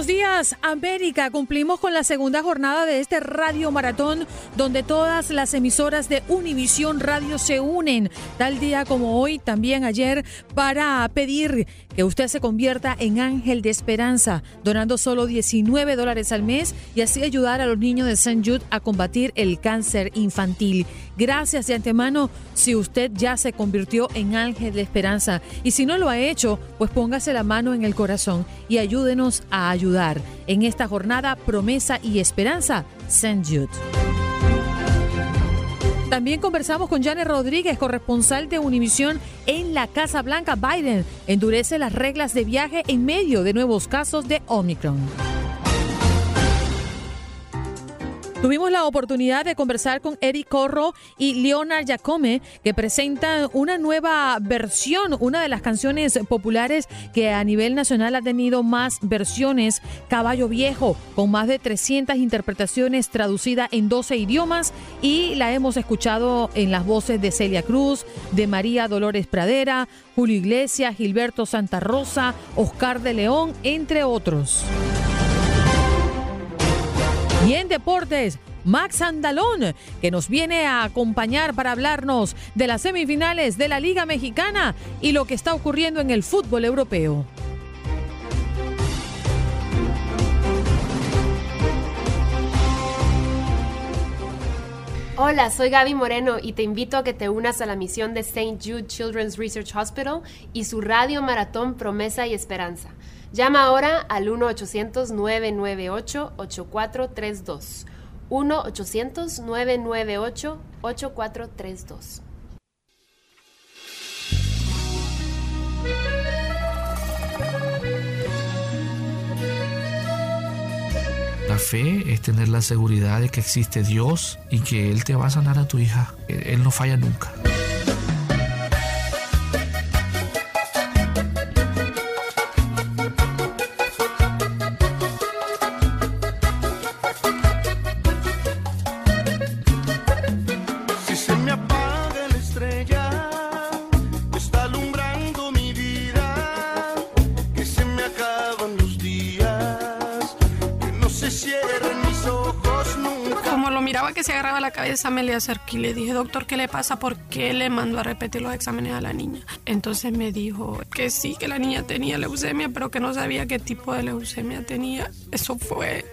Buenos Días, América, cumplimos con la segunda jornada de este radio maratón donde todas las emisoras de Univisión Radio se unen, tal día como hoy, también ayer, para pedir que usted se convierta en ángel de esperanza, donando solo 19 dólares al mes y así ayudar a los niños de St. Jude a combatir el cáncer infantil. Gracias de antemano si usted ya se convirtió en ángel de esperanza y si no lo ha hecho, pues póngase la mano en el corazón y ayúdenos a ayudar en esta jornada promesa y esperanza St. Jude. También conversamos con Janet Rodríguez, corresponsal de Univisión en la Casa Blanca. Biden endurece las reglas de viaje en medio de nuevos casos de Omicron. Tuvimos la oportunidad de conversar con Eric Corro y Leonard Jacome, que presentan una nueva versión, una de las canciones populares que a nivel nacional ha tenido más versiones, Caballo Viejo, con más de 300 interpretaciones traducidas en 12 idiomas y la hemos escuchado en las voces de Celia Cruz, de María Dolores Pradera, Julio Iglesias, Gilberto Santa Rosa, Oscar de León, entre otros. Y en deportes, Max Andalón, que nos viene a acompañar para hablarnos de las semifinales de la Liga Mexicana y lo que está ocurriendo en el fútbol europeo. Hola, soy Gaby Moreno y te invito a que te unas a la misión de St. Jude Children's Research Hospital y su radio maratón Promesa y Esperanza. Llama ahora al 1-800-998-8432. 1-800-998-8432. La fe es tener la seguridad de que existe Dios y que Él te va a sanar a tu hija. Él no falla nunca. Que se agarraba la cabeza, me le acerqué y le dije, doctor, ¿qué le pasa? ¿Por qué le mandó a repetir los exámenes a la niña? Entonces me dijo que sí, que la niña tenía leucemia, pero que no sabía qué tipo de leucemia tenía. Eso fue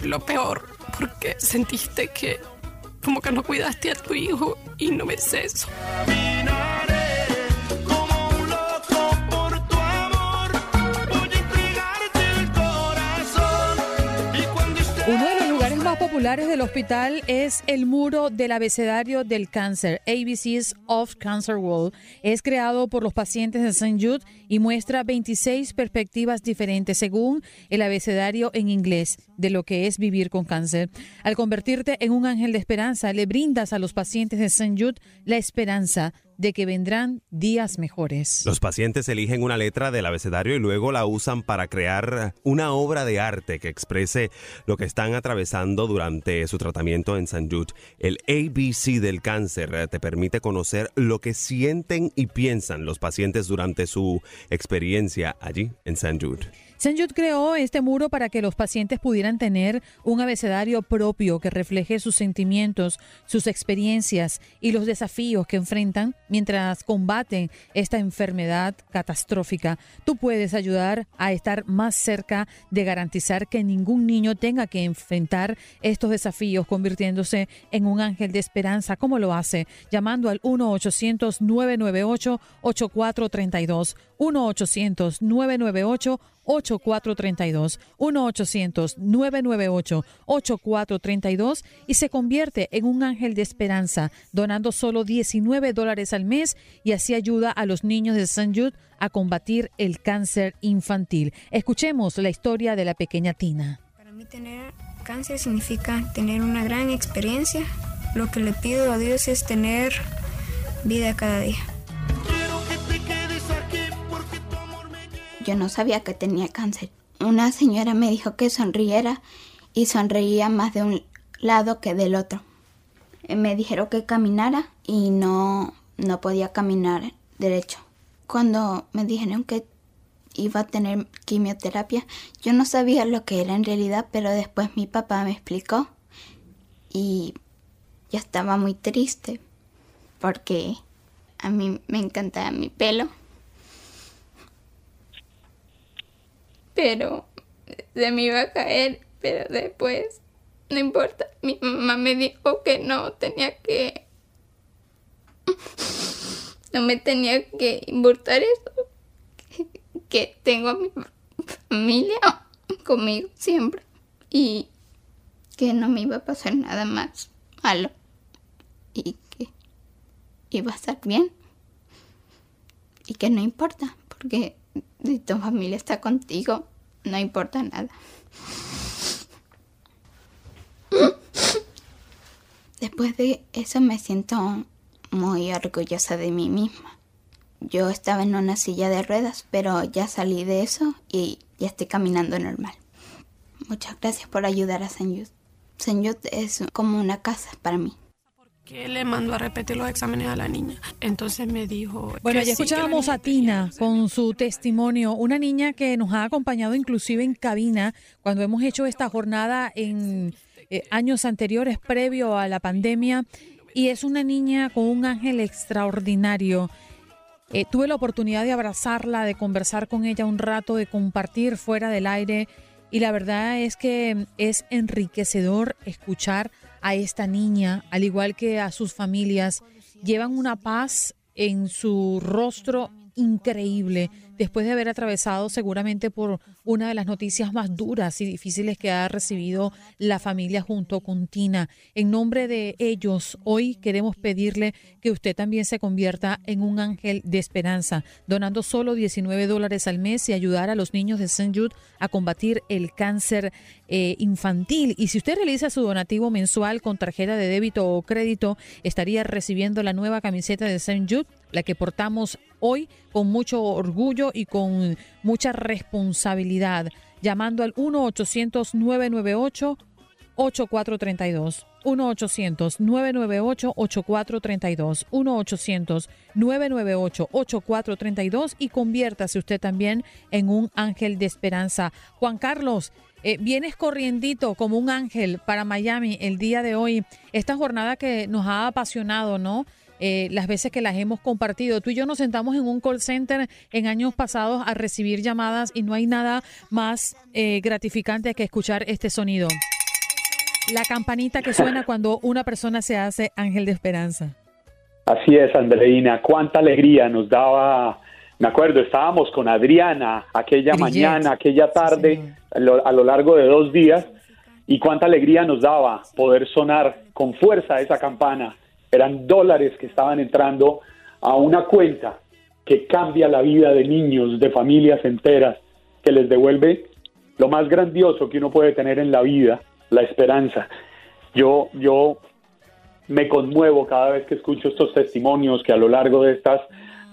lo peor, porque sentiste que como que no cuidaste a tu hijo y no ves eso. Populares del hospital es el muro del abecedario del cáncer, ABCs of Cancer Wall. Es creado por los pacientes de St. Jude y muestra 26 perspectivas diferentes según el abecedario en inglés de lo que es vivir con cáncer. Al convertirte en un ángel de esperanza, le brindas a los pacientes de St. Jude la esperanza de que vendrán días mejores. Los pacientes eligen una letra del abecedario y luego la usan para crear una obra de arte que exprese lo que están atravesando durante su tratamiento en St. Jude. El ABC del cáncer eh, te permite conocer lo que sienten y piensan los pacientes durante su experiencia allí en St. Jude. Jude creó este muro para que los pacientes pudieran tener un abecedario propio que refleje sus sentimientos, sus experiencias y los desafíos que enfrentan mientras combaten esta enfermedad catastrófica. Tú puedes ayudar a estar más cerca de garantizar que ningún niño tenga que enfrentar estos desafíos convirtiéndose en un ángel de esperanza. ¿Cómo lo hace? Llamando al 1-800-998-8432. 1-800-998-8432. 1-800-998-8432 y se convierte en un ángel de esperanza, donando solo 19 dólares al mes y así ayuda a los niños de St. Jude a combatir el cáncer infantil. Escuchemos la historia de la pequeña Tina. Para mí tener cáncer significa tener una gran experiencia. Lo que le pido a Dios es tener vida cada día. Yo no sabía que tenía cáncer. Una señora me dijo que sonriera y sonreía más de un lado que del otro. Me dijeron que caminara y no, no podía caminar derecho. Cuando me dijeron que iba a tener quimioterapia, yo no sabía lo que era en realidad, pero después mi papá me explicó y yo estaba muy triste porque a mí me encantaba mi pelo. Pero se me iba a caer, pero después, no importa, mi mamá me dijo que no tenía que, no me tenía que importar eso, que, tengo a mi familia conmigo siempre y que no me iba a pasar nada más malo y que iba a estar bien y que no importa porque si tu familia está contigo, no importa nada. Después de eso me siento muy orgullosa de mí misma. Yo estaba en una silla de ruedas, pero ya salí de eso y ya estoy caminando normal. Muchas gracias por ayudar a Senyut. Senyut es como una casa para mí que le mandó a repetir los exámenes a la niña. Entonces me dijo... Bueno, ya escuchábamos a Tina con su testimonio, una niña que nos ha acompañado inclusive en cabina cuando hemos hecho esta jornada en eh, años anteriores, previo a la pandemia, y es una niña con un ángel extraordinario. Eh, tuve la oportunidad de abrazarla, de conversar con ella un rato, de compartir fuera del aire, y la verdad es que es enriquecedor escuchar a esta niña, al igual que a sus familias, llevan una paz en su rostro increíble después de haber atravesado seguramente por una de las noticias más duras y difíciles que ha recibido la familia junto con Tina. En nombre de ellos, hoy queremos pedirle que usted también se convierta en un ángel de esperanza, donando solo 19 dólares al mes y ayudar a los niños de St. Jude a combatir el cáncer eh, infantil. Y si usted realiza su donativo mensual con tarjeta de débito o crédito, estaría recibiendo la nueva camiseta de St. Jude, la que portamos hoy con mucho orgullo y con mucha responsabilidad, llamando al 1-800-998. 8432 1-800-998-8432 1-800-998-8432 y conviértase usted también en un ángel de esperanza. Juan Carlos, eh, vienes corriendito como un ángel para Miami el día de hoy. Esta jornada que nos ha apasionado, ¿no? Eh, las veces que las hemos compartido. Tú y yo nos sentamos en un call center en años pasados a recibir llamadas y no hay nada más eh, gratificante que escuchar este sonido. La campanita que suena cuando una persona se hace ángel de esperanza. Así es, Andreina. Cuánta alegría nos daba. Me acuerdo, estábamos con Adriana aquella mañana, aquella tarde, a lo largo de dos días, y cuánta alegría nos daba poder sonar con fuerza esa campana eran dólares que estaban entrando a una cuenta que cambia la vida de niños, de familias enteras, que les devuelve lo más grandioso que uno puede tener en la vida, la esperanza. Yo, yo me conmuevo cada vez que escucho estos testimonios que a lo largo de estas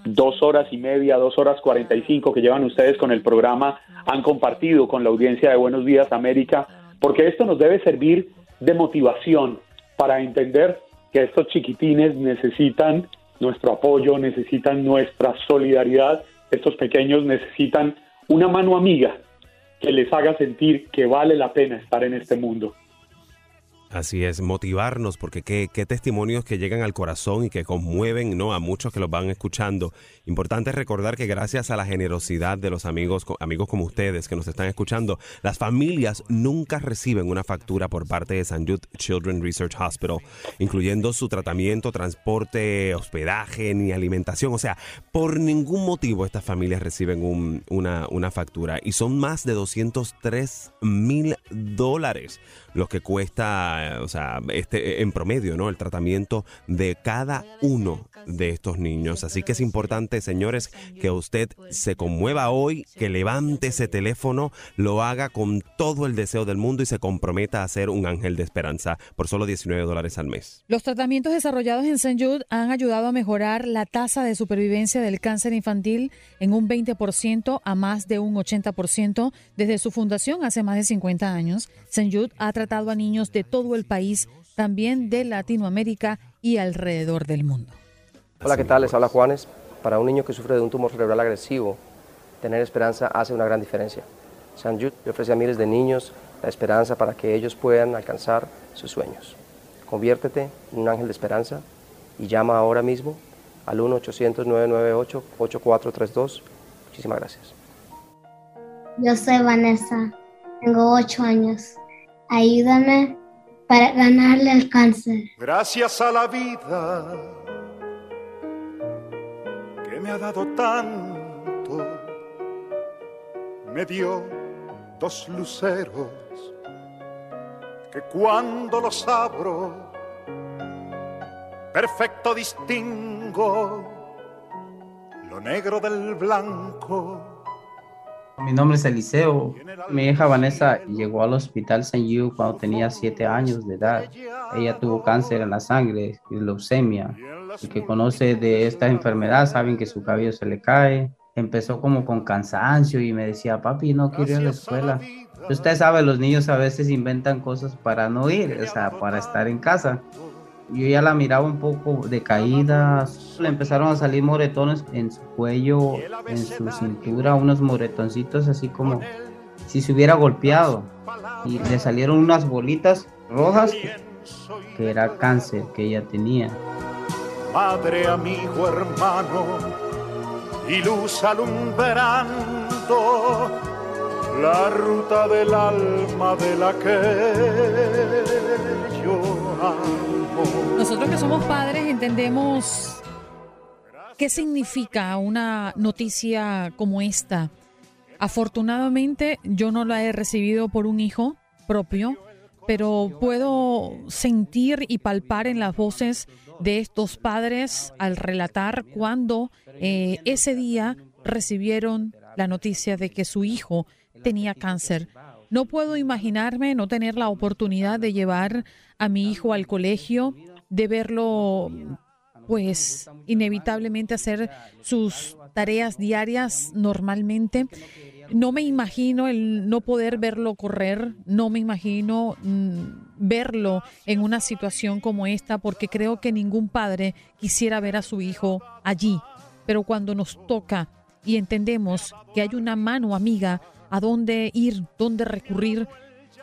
dos horas y media, dos horas cuarenta y cinco que llevan ustedes con el programa han compartido con la audiencia de Buenos Días América, porque esto nos debe servir de motivación para entender que estos chiquitines necesitan nuestro apoyo, necesitan nuestra solidaridad, estos pequeños necesitan una mano amiga que les haga sentir que vale la pena estar en este mundo. Así es, motivarnos, porque qué, testimonios que llegan al corazón y que conmueven ¿no? a muchos que los van escuchando. Importante recordar que gracias a la generosidad de los amigos, amigos como ustedes que nos están escuchando, las familias nunca reciben una factura por parte de St. Jude Children Research Hospital, incluyendo su tratamiento, transporte, hospedaje ni alimentación. O sea, por ningún motivo estas familias reciben un, una, una factura. Y son más de 203 mil dólares los que cuesta, o sea, este, en promedio, ¿no? El tratamiento de cada uno de estos niños. Así que es importante, señores, que usted se conmueva hoy, que levante ese teléfono, lo haga con todo el deseo del mundo y se comprometa a ser un ángel de esperanza por solo 19 dólares al mes. Los tratamientos desarrollados en St. Jude han ayudado a mejorar la tasa de supervivencia del cáncer infantil en un 20% a más de un 80% desde su fundación hace más de 50 años. St. Jude ha tratado a niños de todo el país, también de Latinoamérica y alrededor del mundo. Hola, ¿qué tal? Les habla Juanes. Para un niño que sufre de un tumor cerebral agresivo, tener esperanza hace una gran diferencia. San Jude le ofrece a miles de niños la esperanza para que ellos puedan alcanzar sus sueños. Conviértete en un ángel de esperanza y llama ahora mismo al 1-800-998-8432. Muchísimas gracias. Yo soy Vanessa, tengo 8 años. Ayúdame para ganarle el cáncer. Gracias a la vida me ha dado tanto, me dio dos luceros que cuando los abro, perfecto distingo lo negro del blanco. Mi nombre es Eliseo. Mi hija Vanessa llegó al hospital St. Jude cuando tenía siete años de edad. Ella tuvo cáncer en la sangre y leucemia. El que conoce de esta enfermedad saben que su cabello se le cae. Empezó como con cansancio y me decía, papi, no quiero ir a la escuela. Usted sabe, los niños a veces inventan cosas para no ir, o sea, para estar en casa. Yo ya la miraba un poco decaída, le empezaron a salir moretones en su cuello, en su cintura, unos moretoncitos así como si se hubiera golpeado. Y le salieron unas bolitas rojas que era cáncer que ella tenía. Madre, amigo, hermano, y luz alumbrando la ruta del alma de la que yo amo. Nosotros que somos padres entendemos qué significa una noticia como esta. Afortunadamente yo no la he recibido por un hijo propio, pero puedo sentir y palpar en las voces de estos padres al relatar cuando eh, ese día recibieron la noticia de que su hijo tenía cáncer. No puedo imaginarme no tener la oportunidad de llevar a mi hijo al colegio, de verlo pues inevitablemente hacer sus tareas diarias normalmente. No me imagino el no poder verlo correr, no me imagino mm, verlo en una situación como esta, porque creo que ningún padre quisiera ver a su hijo allí. Pero cuando nos toca y entendemos que hay una mano amiga a dónde ir, dónde recurrir,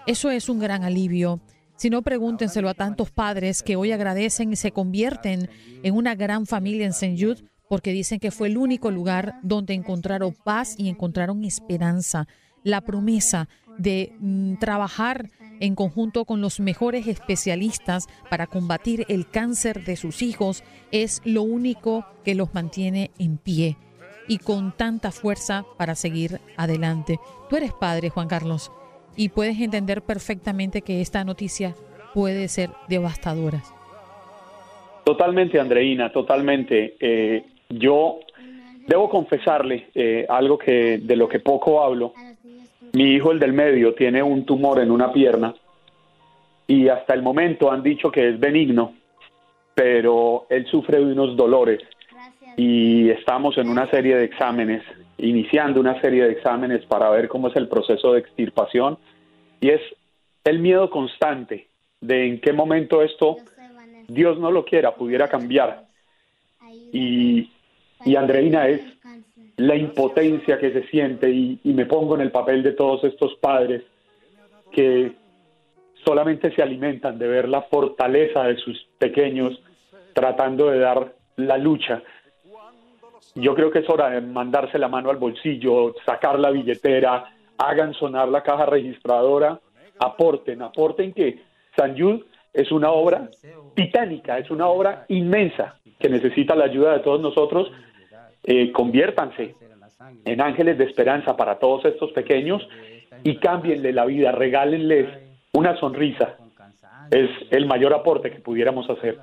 eso es un gran alivio. Si no, pregúntenselo a tantos padres que hoy agradecen y se convierten en una gran familia en St. Jude porque dicen que fue el único lugar donde encontraron paz y encontraron esperanza. La promesa de mm, trabajar en conjunto con los mejores especialistas para combatir el cáncer de sus hijos es lo único que los mantiene en pie y con tanta fuerza para seguir adelante. Tú eres padre, Juan Carlos y puedes entender perfectamente que esta noticia puede ser devastadora. Totalmente, Andreina, totalmente. Eh, yo debo confesarle eh, algo que de lo que poco hablo. Mi hijo, el del medio, tiene un tumor en una pierna y hasta el momento han dicho que es benigno, pero él sufre de unos dolores. Y estamos en una serie de exámenes iniciando una serie de exámenes para ver cómo es el proceso de extirpación. Y es el miedo constante de en qué momento esto, Dios no lo quiera, pudiera cambiar. Y, y Andreina es la impotencia que se siente y, me pongo en el papel de todos estos padres que solamente se alimentan de ver la fortaleza de sus pequeños tratando de dar la lucha. Yo creo que es hora de mandarse la mano al bolsillo, sacar la billetera, hagan sonar la caja registradora, aporten, aporten que San Jude es una obra titánica, es una obra inmensa que necesita la ayuda de todos nosotros. Eh, conviértanse en ángeles de esperanza para todos estos pequeños y cámbienle la vida, regálenles una sonrisa. Es el mayor aporte que pudiéramos hacer.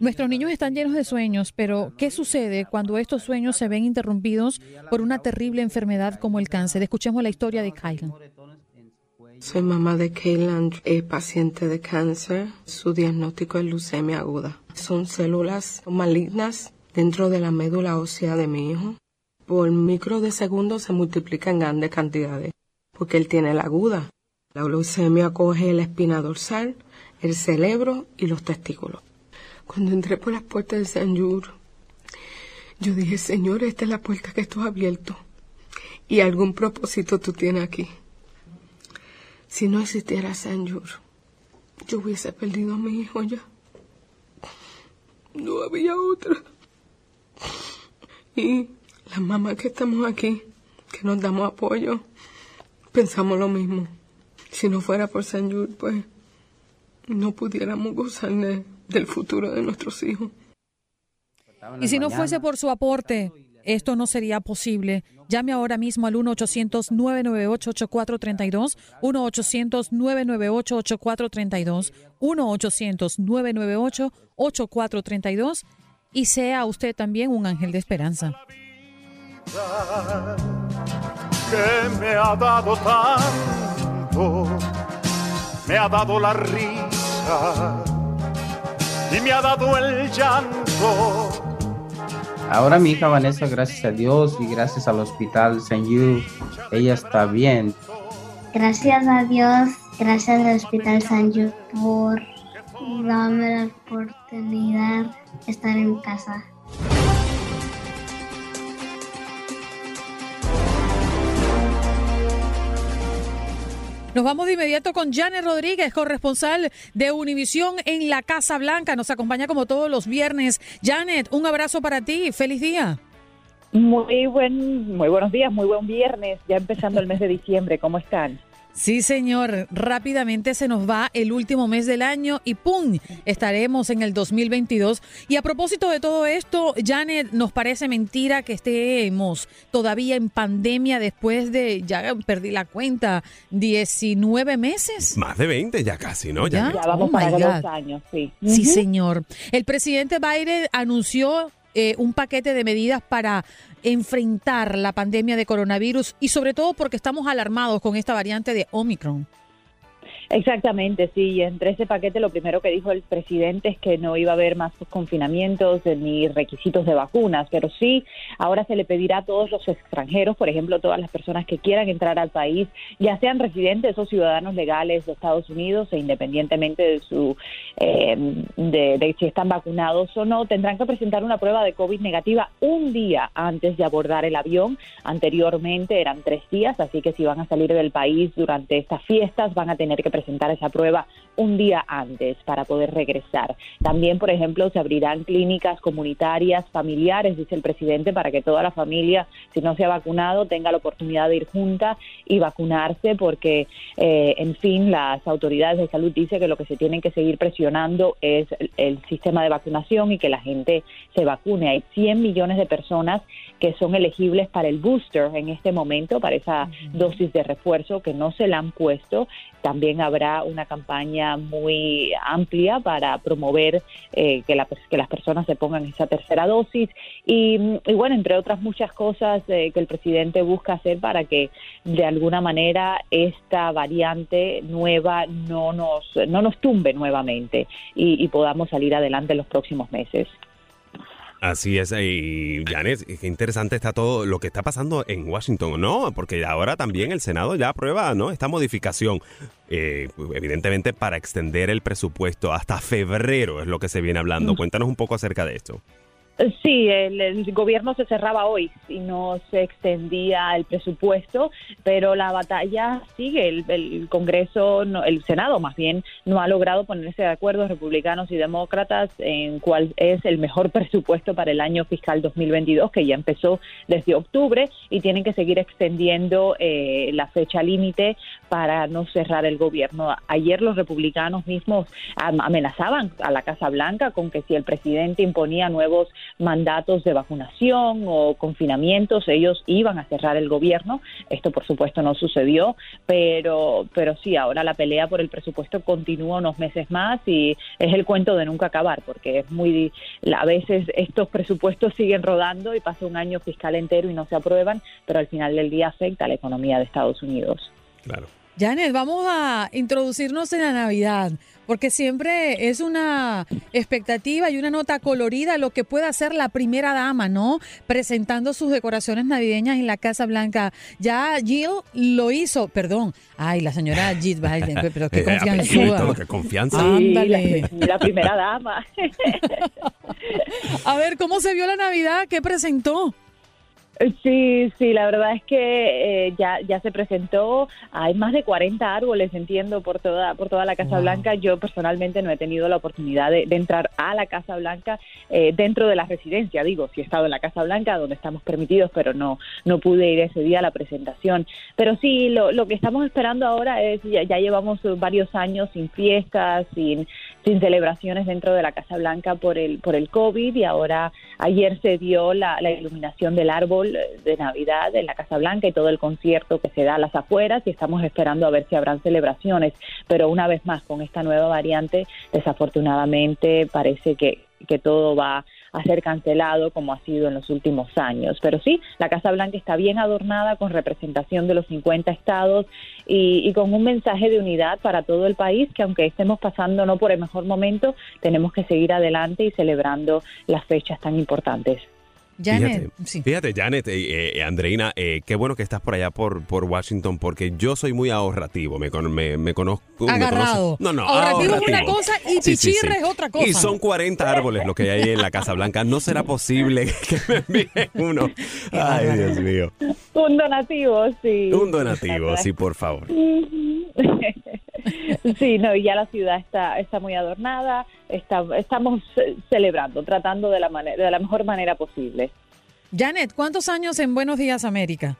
Nuestros niños están llenos de sueños, pero ¿qué sucede cuando estos sueños se ven interrumpidos por una terrible enfermedad como el cáncer? Escuchemos la historia de Kylan. Soy mamá de Kaylan, es paciente de cáncer. Su diagnóstico es leucemia aguda. Son células malignas dentro de la médula ósea de mi hijo. Por micro de segundos se multiplica en grandes cantidades, porque él tiene la aguda. La leucemia coge la espina dorsal, el cerebro y los testículos. Cuando entré por las puertas de San Yur, yo dije, Señor, esta es la puerta que tú has abierto. Y algún propósito tú tienes aquí. Si no existiera San Yur, yo hubiese perdido a mi hijo ya. No había otra. Y las mamás que estamos aquí, que nos damos apoyo, pensamos lo mismo. Si no fuera por San Yur, pues no pudiéramos gozar de, del futuro de nuestros hijos. Y si no fuese por su aporte, esto no sería posible. Llame ahora mismo al 1-800-998-8432, 1-800-998-8432, 1-800-998-8432 y sea usted también un ángel de esperanza. Que me ha dado tanto, me ha dado la risa y me ha dado el llanto. Ahora mi hija Vanessa, gracias a Dios y gracias al hospital St. Jude, ella está bien. Gracias a Dios, gracias al Hospital San Jude por darme la oportunidad de estar en casa. Nos vamos de inmediato con Janet Rodríguez, corresponsal de Univisión en la Casa Blanca. Nos acompaña como todos los viernes. Janet, un abrazo para ti. Feliz día. Muy buen, muy buenos días, muy buen viernes, ya empezando el mes de diciembre. ¿Cómo están? Sí, señor. Rápidamente se nos va el último mes del año y ¡pum! Estaremos en el 2022. Y a propósito de todo esto, Janet, nos parece mentira que estemos todavía en pandemia después de, ya perdí la cuenta, 19 meses. Más de 20 ya casi, ¿no? Ya, Ya vamos Oh, para God. años, sí. Sí, señor. El presidente Biden anunció eh, un paquete de medidas para enfrentar la pandemia de coronavirus y sobre todo porque estamos alarmados con esta variante de Omicron. Exactamente, sí. Y entre ese paquete lo primero que dijo el presidente es que no iba a haber más confinamientos ni requisitos de vacunas, pero sí, ahora se le pedirá a todos los extranjeros, por ejemplo, todas las personas que quieran entrar al país, ya sean residentes o ciudadanos legales de Estados Unidos, e independientemente de su eh, de, de si están vacunados o no, tendrán que presentar una prueba de COVID negativa un día antes de abordar el avión. Anteriormente eran tres días, así que si van a salir del país durante estas fiestas, van a tener que presentar esa prueba un día antes para poder regresar. También, por ejemplo, se abrirán clínicas comunitarias familiares, dice el presidente, para que toda la familia, si no se ha vacunado, tenga la oportunidad de ir junta y vacunarse, porque, eh, en fin, las autoridades de salud dicen que lo que se tienen que seguir presionando es el, el sistema de vacunación y que la gente se vacune. Hay 100 millones de personas que son elegibles para el booster en este momento, para esa dosis de refuerzo que no se la han puesto. También habrá una campaña muy amplia para promover eh, que, la- que las personas se pongan esa tercera dosis y, y bueno, entre otras muchas cosas eh, que el presidente busca hacer para que de alguna manera esta variante nueva no nos, no nos tumbe nuevamente y podamos salir adelante en los próximos meses. Así es, y Janet, qué interesante está todo lo que está pasando en Washington, ¿no? Porque ahora también el Senado ya aprueba, ¿no? Esta modificación, eh, evidentemente para extender el presupuesto hasta febrero es lo que se viene hablando. Cuéntanos un poco acerca de esto. Sí, el, gobierno se cerraba hoy y no se extendía el presupuesto, pero la batalla sigue. El, el Congreso, no, el Senado más bien, no ha logrado ponerse de acuerdo republicanos y demócratas en cuál es el mejor presupuesto para el año fiscal 2022, que ya empezó desde octubre y tienen que seguir extendiendo eh, la fecha límite para no cerrar el gobierno. Ayer los republicanos mismos amenazaban a la Casa Blanca con que si el presidente imponía nuevos mandatos de vacunación o confinamientos, ellos iban a cerrar el gobierno. Esto, por supuesto, no sucedió, pero, pero sí, ahora la pelea por el presupuesto continúa unos meses más y es el cuento de nunca acabar, porque es muy. A veces estos presupuestos siguen rodando y pasa un año fiscal entero y no se aprueban, pero al final del día afecta a la economía de Estados Unidos. Claro. Janet, vamos a introducirnos en la Navidad, porque siempre es una expectativa y una nota colorida lo que pueda hacer la primera dama, ¿no? Presentando sus decoraciones navideñas en la Casa Blanca. Ya Jill lo hizo, perdón, ay, la señora Jill Biden, pero qué confianza. qué confianza. Sí, la, la primera dama. a ver, ¿cómo se vio la Navidad? ¿Qué presentó? Sí, sí, la verdad es que eh, ya, ya se presentó, hay más de 40 árboles, entiendo, por toda, por toda la Casa Blanca. Yo personalmente no he tenido la oportunidad de, de entrar a la Casa Blanca eh, dentro de la residencia, digo, sí he estado en la Casa Blanca, donde estamos permitidos, pero no, no pude ir ese día a la presentación. Pero sí, lo, lo que estamos esperando ahora es, ya, ya llevamos varios años sin fiestas, sin, sin celebraciones dentro de la Casa Blanca por el, por el COVID y ahora ayer se dio la, la iluminación del árbol de Navidad en la Casa Blanca y todo el concierto que se da a las afueras y estamos esperando a ver si habrán celebraciones. Pero una vez más, con esta nueva variante, desafortunadamente parece que, que todo va a ser cancelado como ha sido en los últimos años. Pero sí, la Casa Blanca está bien adornada con representación de los 50 estados y, y, con un mensaje de unidad para todo el país que aunque estemos pasando no por el mejor momento, tenemos que seguir adelante y celebrando las fechas tan importantes. Janet, fíjate, sí. fíjate, Janet, eh, eh, Andreina, eh, qué bueno que estás por allá por, por Washington, porque yo soy muy ahorrativo, me, con- me, me conozco. Agarrado. no, no, Ahorrativo es una cosa y Sí, sí, pichirre sí. es otra cosa. Y son 40 árboles lo que hay en la Casa Blanca. No será posible que me envíen uno. Ay, Dios mío. Un donativo, sí. Un donativo, sí, por favor. Sí, no, y ya la ciudad está, está muy adornada, está, estamos eh, celebrando, tratando de la, manera, de la mejor manera posible. Janet, ¿cuántos años en Buenos Días América?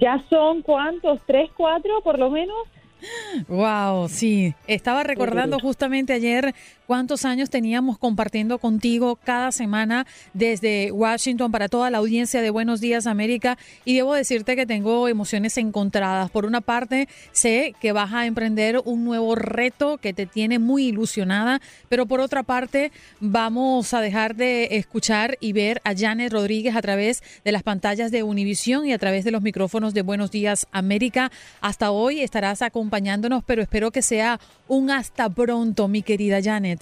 Ya son cuántos, tres, cuatro por lo menos. Wow, sí. Estaba recordando justamente ayer cuántos años teníamos compartiendo contigo cada semana desde Washington para toda la audiencia de Buenos Días América y debo decirte que tengo emociones encontradas. Por una parte, sé que vas a emprender un nuevo reto que te tiene muy ilusionada, pero por otra parte, vamos a dejar de escuchar y ver a Janet Rodríguez a través de las pantallas de Univisión y a través de los micrófonos de Buenos Días América. Hasta hoy estarás acompañándonos, pero espero que sea un hasta pronto, mi querida Janet.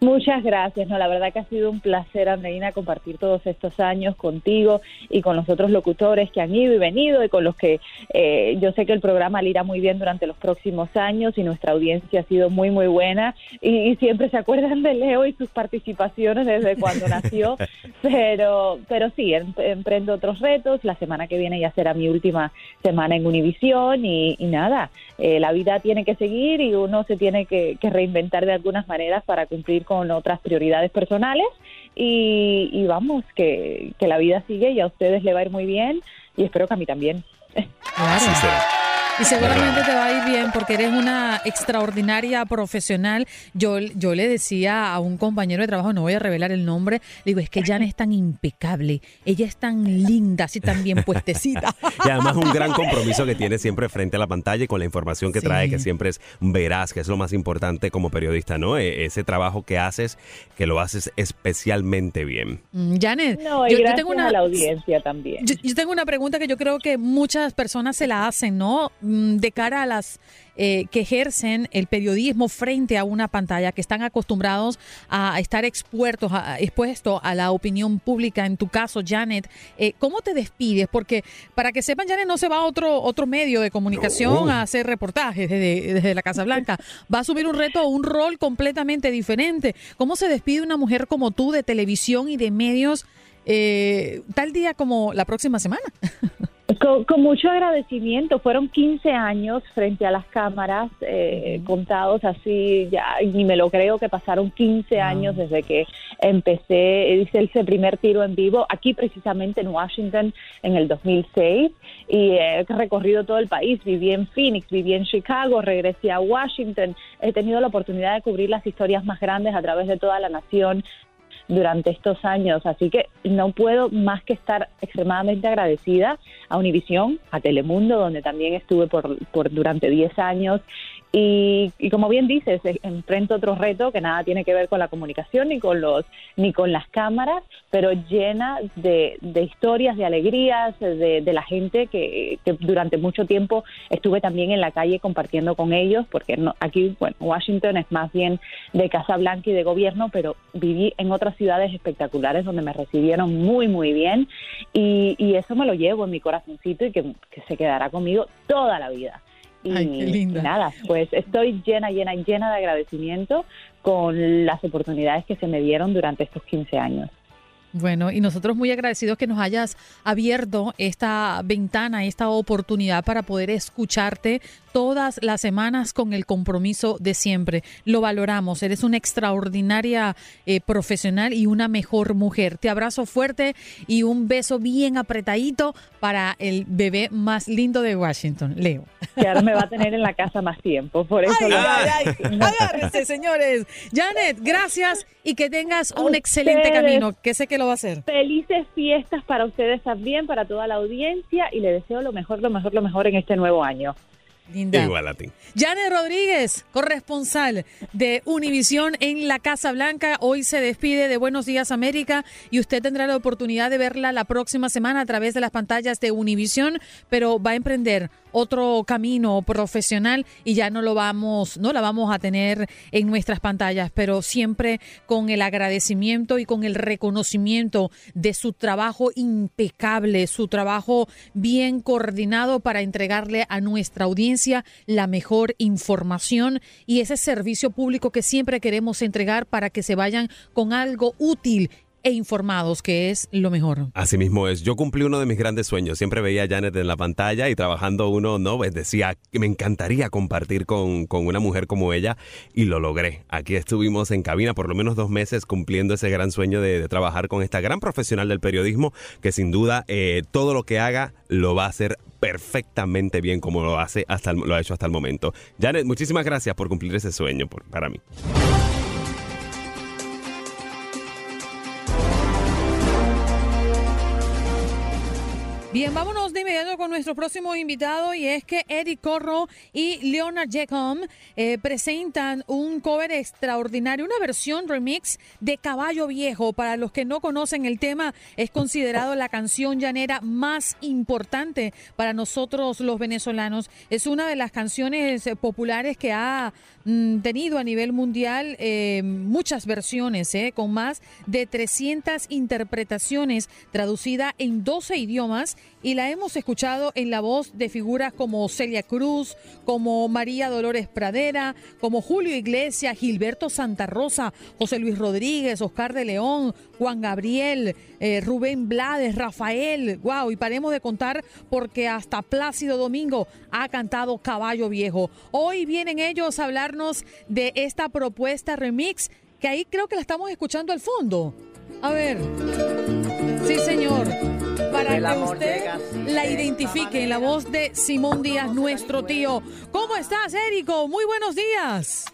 Muchas gracias, no, la verdad que ha sido un placer, Andreina, compartir todos estos años contigo y con los otros locutores que han ido y venido y con los que eh, yo sé que el programa le irá muy bien durante los próximos años y nuestra audiencia ha sido muy, muy buena y, y siempre se acuerdan de Leo y sus participaciones desde cuando nació, pero, pero sí, em- emprendo otros retos, la semana que viene ya será mi última semana en Univisión y, y nada, eh, la vida tiene que seguir y uno se tiene que, que reinventar de algunas maneras para cumplir con otras prioridades personales y, y vamos, que, que la vida sigue y a ustedes le va a ir muy bien y espero que a mí también. Claro. Y seguramente te va a ir bien porque eres una extraordinaria profesional. Yo, yo le decía a un compañero de trabajo, no voy a revelar el nombre, le digo, es que Jan es tan impecable, ella es tan linda, así tan bien puestecita. Y además un gran compromiso que tiene siempre frente a la pantalla y con la información que Sí. trae, que siempre es veraz, que es lo más importante como periodista, ¿no? E- Ese trabajo que haces, que lo haces especialmente bien. Mm, Janet, No, yo, tengo una, a la audiencia también. Yo, yo tengo una pregunta que yo creo que muchas personas se la hacen, ¿no? Mm, de cara a las eh, que ejercen el periodismo frente a una pantalla, que están acostumbrados a estar expuestos a, expuesto a la opinión pública. En tu caso, Janet, eh, ¿cómo te despides? Porque para que sepan, Janet no se va a otro, otro medio de comunicación a hacer reportajes desde, desde la Casa Blanca. Va a asumir un reto, un rol completamente diferente. ¿Cómo se despide una mujer como tú de televisión y de medios eh, tal día como la próxima semana? Con, mucho agradecimiento, fueron 15 años frente a las cámaras, eh, contados así, ya ni me lo creo que pasaron 15 años desde que empecé, hice ese primer tiro en vivo, aquí precisamente en Washington en el 2006, y he recorrido todo el país, viví en Phoenix, viví en Chicago, regresé a Washington, he tenido la oportunidad de cubrir las historias más grandes a través de toda la nación, durante estos años. Así que no puedo más que estar extremadamente agradecida a Univisión, a Telemundo, donde también estuve por, por durante 10 años y, como bien dices, eh, enfrento otro reto que nada tiene que ver con la comunicación ni con los ni con las cámaras, pero llena de, historias, de alegrías, de, la gente que, durante mucho tiempo estuve también en la calle compartiendo con ellos, porque no, aquí, bueno, Washington es más bien de Casa Blanca y de gobierno, pero viví en otras ciudades espectaculares donde me recibieron muy, muy bien y, eso me lo llevo en mi corazoncito y que se quedará conmigo toda la vida. Y, nada, pues estoy llena, llena, llena de agradecimiento con las oportunidades que se me dieron durante estos 15 años. Bueno, y nosotros muy agradecidos que nos hayas abierto esta ventana, esta oportunidad para poder escucharte todas las semanas con el compromiso de siempre. Lo valoramos, eres una extraordinaria eh, profesional y una mejor mujer. Te abrazo fuerte y un beso bien apretadito para el bebé más lindo de Washington, Leo. Que ahora me va a tener en la casa más tiempo, por eso. Ay, ay, ay, agárrense, señores. Janet, gracias y que tengas un excelente camino, que sé que lo va a hacer. Felices fiestas para ustedes también, para toda la audiencia y le deseo lo mejor, lo mejor, lo mejor en este nuevo año. Linda. Igual a ti. Janet Rodríguez, corresponsal de Univisión en la Casa Blanca, hoy se despide de Buenos Días América y usted tendrá la oportunidad de verla la próxima semana a través de las pantallas de Univisión, pero va a emprender otro camino profesional y ya no lo vamos, no la vamos a tener en nuestras pantallas, pero siempre con el agradecimiento y con el reconocimiento de su trabajo impecable, su trabajo bien coordinado para entregarle a nuestra audiencia la mejor información y ese servicio público que siempre queremos entregar para que se vayan con algo útil e informados, que es lo mejor. Así mismo es. Yo cumplí uno de mis grandes sueños. Siempre veía a Janet en la pantalla y trabajando uno, ¿no? Pues decía que me encantaría compartir con, con, una mujer como ella y lo logré. Aquí estuvimos en cabina por lo menos dos meses cumpliendo ese gran sueño de, trabajar con esta gran profesional del periodismo que sin duda eh, todo lo que haga lo va a hacer perfectamente bien como lo hace hasta lo ha hecho hasta el momento. Janet, muchísimas gracias por cumplir ese sueño para mí. Bien, vámonos de inmediato con nuestro próximo invitado y es que Eric Corro y Leonard Jacob eh, presentan un cover extraordinario, una versión remix de Caballo Viejo. Para los que no conocen el tema, es considerado la canción llanera más importante para nosotros los venezolanos. Es una de las canciones populares que ha tenido a nivel mundial eh, muchas versiones, con más de 300 interpretaciones traducida en 12 idiomas y la hemos escuchado en la voz de figuras como Celia Cruz, como María Dolores Pradera, como Julio Iglesias, Gilberto Santa Rosa, José Luis Rodríguez, Oscar de León, Juan Gabriel, eh, Rubén Blades, Rafael, wow, y paremos de contar porque hasta Plácido Domingo ha cantado Caballo Viejo. Hoy vienen ellos a hablarnos de esta propuesta remix que ahí creo que la estamos escuchando al fondo. A ver. Sí, señor para que usted la identifique en la voz de Simón Díaz, nuestro tío. ¿Cómo estás, Érico? Muy buenos días.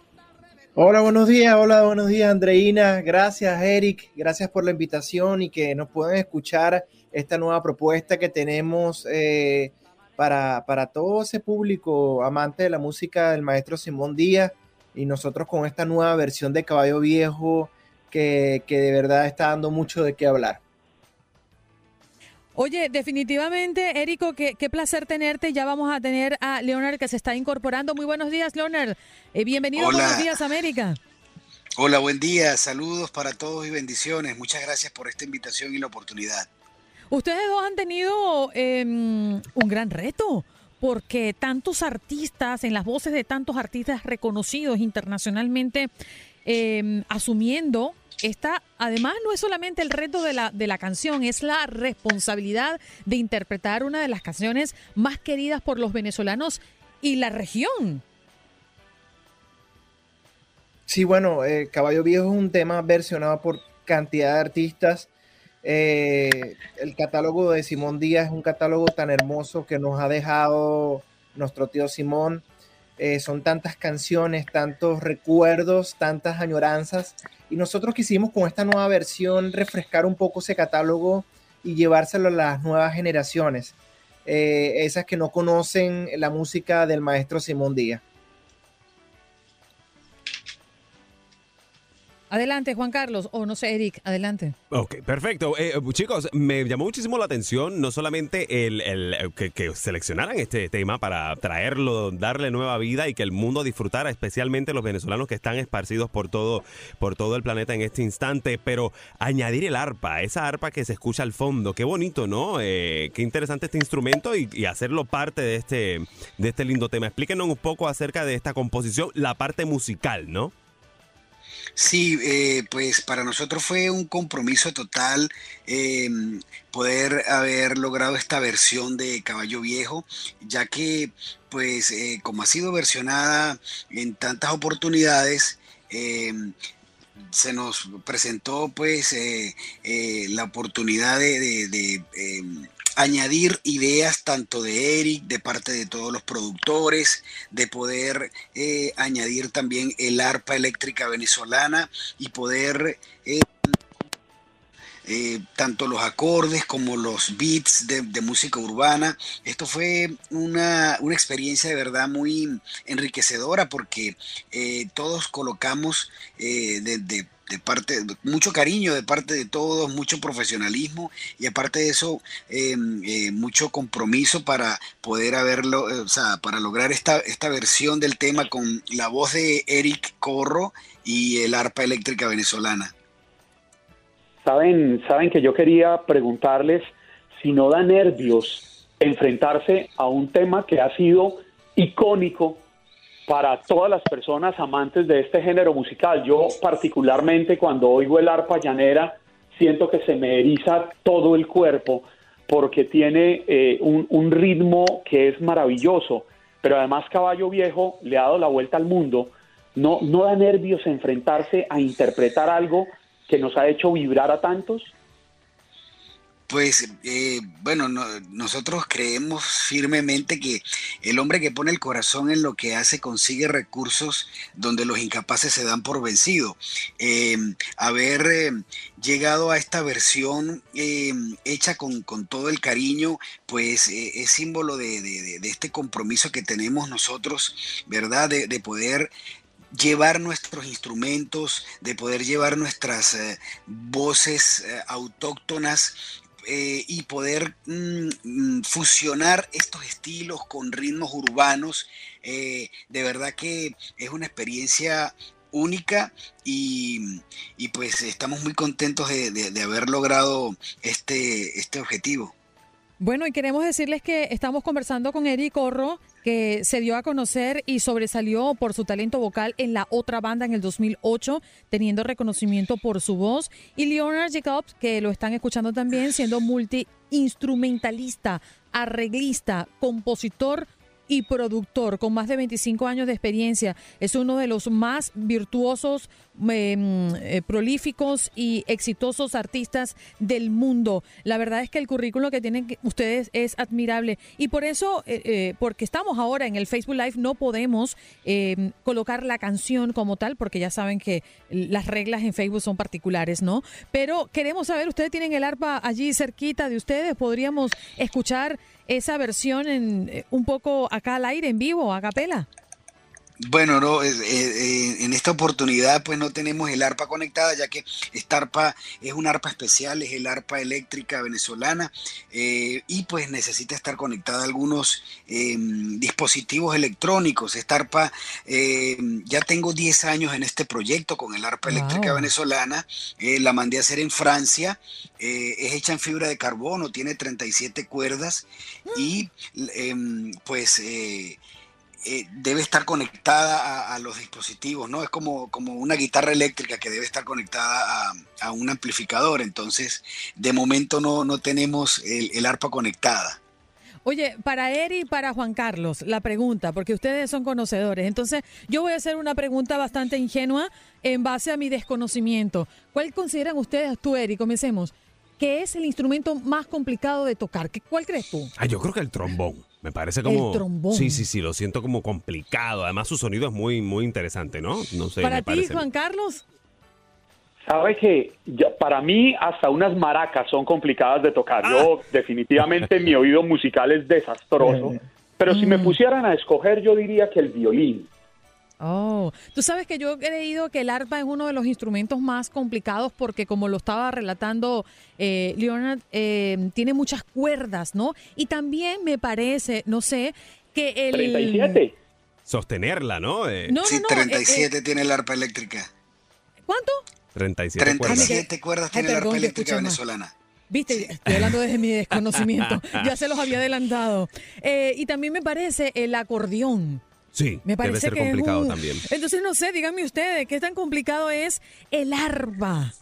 Hola, buenos días, hola, buenos días, Andreina. Gracias, Eric. Gracias por la invitación y que nos puedan escuchar esta nueva propuesta que tenemos eh, para, para todo ese público amante de la música del maestro Simón Díaz y nosotros con esta nueva versión de Caballo Viejo que, que de verdad está dando mucho de qué hablar. Oye, definitivamente, Érico, qué, qué, placer tenerte. Ya vamos a tener a Leonard que se está incorporando. Muy buenos días, Leonard. Eh, bienvenido, Hola. buenos días, América. Hola, buen día. Saludos para todos y bendiciones. Muchas gracias por esta invitación y la oportunidad. Ustedes dos han tenido eh, un gran reto porque tantos artistas, en las voces de tantos artistas reconocidos internacionalmente, eh, asumiendo esta, además no es solamente el reto de la, de la canción, es la responsabilidad de interpretar una de las canciones más queridas por los venezolanos y la región. Sí, bueno, eh, Caballo Viejo es un tema versionado por cantidad de artistas. Eh, el catálogo de Simón Díaz es un catálogo tan hermoso que nos ha dejado nuestro tío Simón. Eh, son tantas canciones, tantos recuerdos, tantas añoranzas. Y nosotros quisimos con esta nueva versión refrescar un poco ese catálogo y llevárselo a las nuevas generaciones, eh, esas que no conocen la música del maestro Simón Díaz. Adelante, Juan Carlos, o no sé, Eric, adelante. Ok, perfecto. Eh, chicos, me llamó muchísimo la atención no solamente el, que, seleccionaran este tema para traerlo, darle nueva vida y que el mundo disfrutara, especialmente los venezolanos que están esparcidos por todo, por todo el planeta en este instante, pero añadir el arpa, esa arpa que se escucha al fondo, qué bonito, ¿no? Eh, qué interesante este instrumento y, y, hacerlo parte de este, de este lindo tema. Explíquenos un poco acerca de esta composición, la parte musical, ¿no? Sí, eh, pues para nosotros fue un compromiso total eh, poder haber logrado esta versión de Caballo Viejo, ya que pues eh, como ha sido versionada en tantas oportunidades, se nos presentó pues la oportunidad de, de añadir ideas tanto de Eric, de parte de todos los productores, de poder eh, añadir también el arpa eléctrica venezolana y poder eh, eh, tanto los acordes como los beats de, música urbana. Esto fue una, una, experiencia de verdad muy enriquecedora porque todos colocamos de, de de parte, mucho cariño de parte de todos, mucho profesionalismo y aparte de eso, eh, eh, mucho compromiso para poder haberlo, eh, o sea, para lograr esta, esta versión del tema con la voz de Eric Corro y el arpa eléctrica venezolana. Saben, saben que yo quería preguntarles si no da nervios enfrentarse a un tema que ha sido icónico para todas las personas amantes de este género musical. Yo particularmente cuando oigo el arpa llanera siento que se me eriza todo el cuerpo porque tiene eh, un, un, ritmo que es maravilloso, pero además Caballo Viejo le ha dado la vuelta al mundo. No, no da nervios enfrentarse a interpretar algo que nos ha hecho vibrar a tantos. Pues eh, bueno, no, nosotros creemos firmemente que el hombre que pone el corazón en lo que hace consigue recursos donde los incapaces se dan por vencido. Eh, haber eh, llegado a esta versión hecha con, con, todo el cariño, pues es símbolo de, de, de, este compromiso que tenemos nosotros, ¿verdad? De, de poder llevar nuestros instrumentos, de poder llevar nuestras eh, voces eh, autóctonas eh, y poder mm, fusionar estos estilos con ritmos urbanos. De verdad que es una experiencia única y, y pues estamos muy contentos de, de, de haber logrado este, este objetivo. Bueno, y queremos decirles que estamos conversando con Eric Corro, que se dio a conocer y sobresalió por su talento vocal en la otra banda en el 2008, teniendo reconocimiento por su voz, y Leonard Jacobs, que lo están escuchando también, siendo multi-instrumentalista, arreglista, compositor, y productor con más de 25 años de experiencia. Es uno de los más virtuosos, eh, prolíficos y exitosos artistas del mundo. La verdad es que el currículo que tienen ustedes es admirable y por eso, eh, porque estamos ahora en el Facebook Live, no podemos colocar la canción como tal, porque ya saben que las reglas en Facebook son particulares, ¿no? Pero queremos saber, ustedes tienen el arpa allí cerquita de ustedes, podríamos escuchar esa versión en un poco acá al aire, en vivo, a capela. Bueno, no, eh, eh, en esta oportunidad pues no tenemos el arpa conectada, ya que esta arpa es un arpa especial, es el arpa eléctrica venezolana eh, y pues necesita estar conectada a algunos em, dispositivos electrónicos. Esta arpa, em, ya tengo 10 años en este proyecto con el arpa eléctrica venezolana, la mandé a hacer en Francia, es hecha en fibra de carbono, tiene 37 cuerdas y em, pues... eh, debe estar conectada a, a los dispositivos, ¿no? Es como, como una guitarra eléctrica que debe estar conectada a, a un amplificador. Entonces, de momento no, no tenemos el, el arpa conectada. Oye, para Eri y para Juan Carlos, la pregunta, porque ustedes son conocedores. Entonces, yo voy a hacer una pregunta bastante ingenua en base a mi desconocimiento. ¿Cuál consideran ustedes, tú, Eri, comencemos, que es el instrumento más complicado de tocar? ¿Qué- ¿Cuál crees tú? Ah, yo creo que el trombón. Me parece como. El trombón. Sí, sí, sí, lo siento como complicado. Además, su sonido es muy, muy interesante, ¿no? No sé, para me ti, parece. Juan Carlos. Sabe que para mí hasta unas maracas son complicadas de tocar. Yo definitivamente mi oído musical es desastroso. Pero si me pusieran a escoger, yo diría que el violín. Oh, tú sabes que yo he creído que el arpa es uno de los instrumentos más complicados porque como lo estaba relatando eh, Leonard, eh, tiene muchas cuerdas, ¿no? Y también me parece, no sé, que el... 37. Sostenerla, ¿no? Eh, No, sí, no, no, 37 tiene el arpa eléctrica. ¿Cuánto? 37 cuerdas. 37 cuerdas Ay, tiene el arpa eléctrica venezolana. Viste, estoy hablando desde mi desconocimiento. ya se los había adelantado. Eh, y también me parece el acordeón. Sí, Me debe parece ser que es complicado un- también. Entonces, no sé, díganme ustedes, ¿qué tan complicado es el arpa?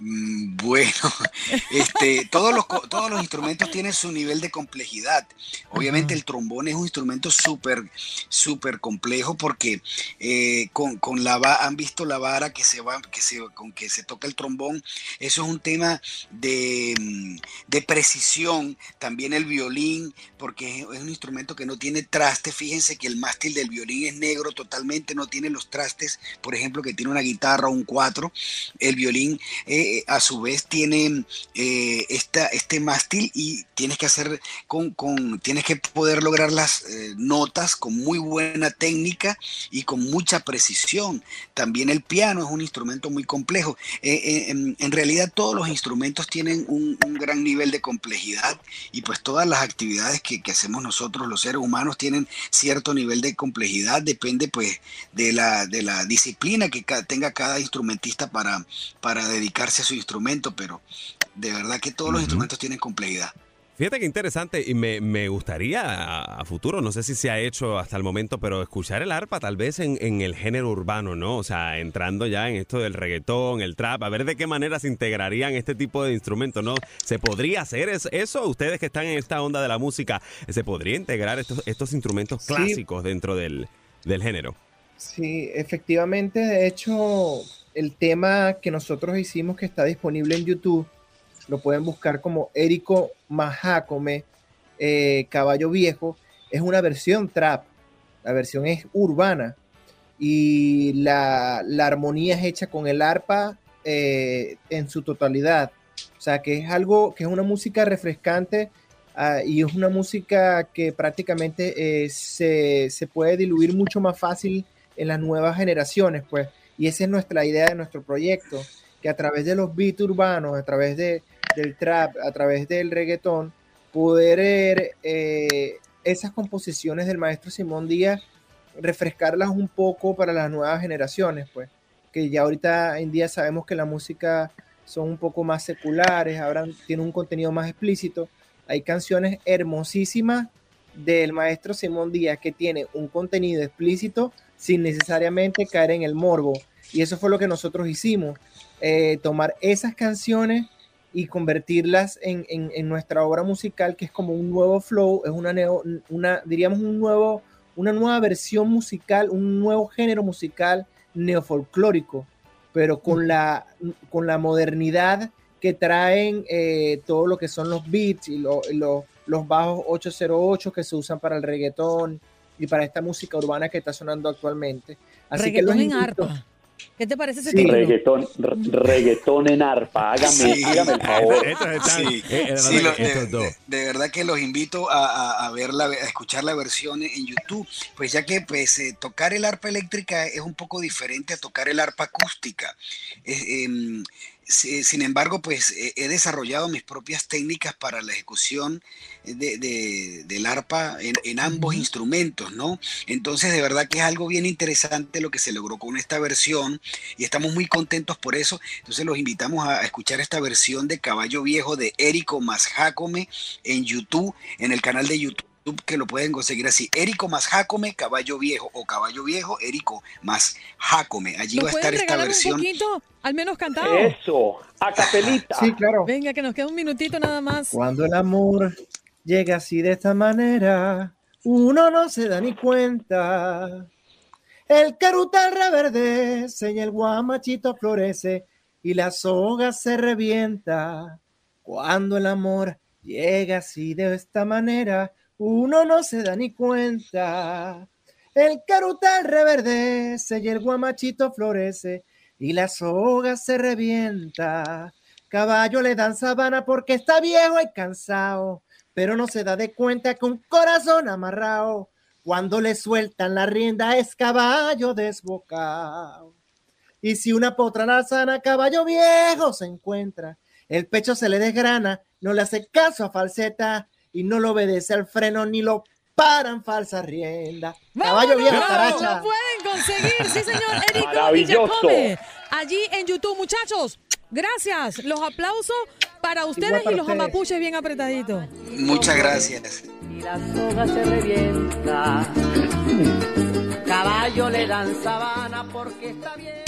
Mm, Bueno, este, todos, los, todos los instrumentos tienen su nivel de complejidad. Obviamente el trombón es un instrumento súper, súper complejo porque eh, con, con la han visto la vara que se va, que se, con que se toca el trombón. Eso es un tema de, mm, de precisión. También el violín, porque es, un instrumento que no tiene trastes. Fíjense que el mástil del violín es negro totalmente, no tiene los trastes, por ejemplo, que tiene una guitarra o un cuatro. El violín eh, a su vez tiene eh, esta, este mástil y tienes que hacer con, con- tienes que poder lograr las eh, notas con muy buena técnica y con mucha precisión. También el piano es un instrumento muy complejo. Eh, eh, en, realidad todos los instrumentos tienen un, gran nivel de complejidad y pues todas las actividades que, que hacemos nosotros los seres humanos tienen cierto nivel de complejidad, depende pues de la, de la disciplina que tenga cada instrumentista para, para dedicarse su instrumento, pero de verdad que todos los instrumentos tienen complejidad. Fíjate qué interesante y me, me gustaría a, a futuro, no sé si se ha hecho hasta el momento, pero escuchar el arpa tal vez en, en el género urbano, ¿no? O sea, entrando ya en esto del reggaetón, el trap, a ver de qué manera se integrarían este tipo de instrumentos, ¿no? ¿Se podría hacer es- eso? Ustedes que están en esta onda de la música, ¿se podría integrar estos, estos instrumentos Sí. clásicos dentro del, del género? Sí, efectivamente, de hecho, el tema que nosotros hicimos que está disponible en YouTube, lo pueden buscar como Érico Majácome, eh, Caballo Viejo, es una versión trap, la versión es urbana y la, la armonía es hecha con el arpa eh, en su totalidad. O sea, que es algo, que es una música refrescante ah, y es una música que prácticamente eh, se, se puede diluir mucho más fácil en las nuevas generaciones, pues. Y esa es nuestra idea de nuestro proyecto, que a través de los beats urbanos, a través de, del trap, a través del reggaetón, poder eh, esas composiciones del maestro Simón Díaz, refrescarlas un poco para las nuevas generaciones, pues. Que ya ahorita en día sabemos que la música son un poco más seculares, ahora tiene un contenido más explícito. Hay canciones hermosísimas del maestro Simón Díaz que tiene un contenido explícito sin necesariamente caer en el morbo. Y eso fue lo que nosotros hicimos, eh, tomar esas canciones y convertirlas en, en- nuestra obra musical, que es como un nuevo flow, es una, neo- una diríamos, un nuevo, una nueva versión musical, un nuevo género musical neofolclórico, pero con la, con la modernidad que traen eh, todo lo que son los beats y lo- y lo- los bajos 808 que se usan para el reggaetón y para esta música urbana que está sonando actualmente. Así que los Reggaetón en arpa. ¿Qué te parece ese sí. Reggaetón, reggaetón en arpa, hágame, hágame el favor. Sí, sí, lo, de, de, verdad que los invito a, a, a, ver la, a escuchar la versión en YouTube, pues ya que pues eh, tocar el arpa eléctrica es un poco diferente a tocar el arpa acústica. Eh, sin embargo, pues he desarrollado mis propias técnicas para la ejecución de, de, del arpa en, en ambos instrumentos, ¿no? Entonces, de verdad que es algo bien interesante lo que se logró con esta versión y estamos muy contentos por eso. Entonces, los invitamos a escuchar esta versión de Caballo Viejo de Érico más Jacome en YouTube, en el canal de YouTube que lo pueden conseguir así, Érico más Jacome, Caballo Viejo o Caballo Viejo, Érico más Jacome. Allí va a estar esta versión. Un poquito, al menos cantado. Eso, a capelita. Sí, claro. Venga, que nos queda un minutito nada más. Cuando el amor llega así de esta manera, uno no se da ni cuenta. El carutal reverdece y el guamachito florece y la soga se revienta. Cuando el amor llega así de esta manera, uno no se da ni cuenta. El carutal reverdece y el guamachito florece y la soga se revienta. Caballo le dan sabana porque está viejo y cansado, pero no se da de cuenta que un corazón amarrado, cuando le sueltan la rienda es caballo desbocado. Y si una potra sana, caballo viejo se encuentra, el pecho se le desgrana, no le hace caso a falseta y no lo obedece al freno ni lo paran falsa rienda. Caballo viejo, caracha. Lo pueden conseguir, sí señor, Eric Maravilloso. Allí en YouTube, muchachos. Gracias. Los aplausos para ustedes y los ustedes. amapuches bien apretaditos. Muchas gracias. Y la soga se revienta. Caballo le dan sabana porque está bien.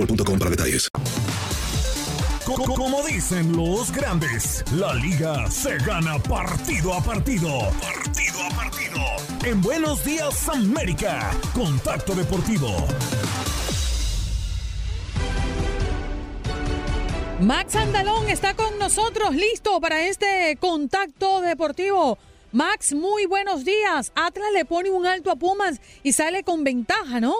boostmobile.com para detalles. Como dicen los grandes, la liga se gana partido a partido. Partido a partido. En Buenos Días América, Contacto Deportivo. Max Andalón está con nosotros, listo para este contacto deportivo. Max, muy buenos días. Atlas le pone un alto a Pumas y sale con ventaja, ¿no?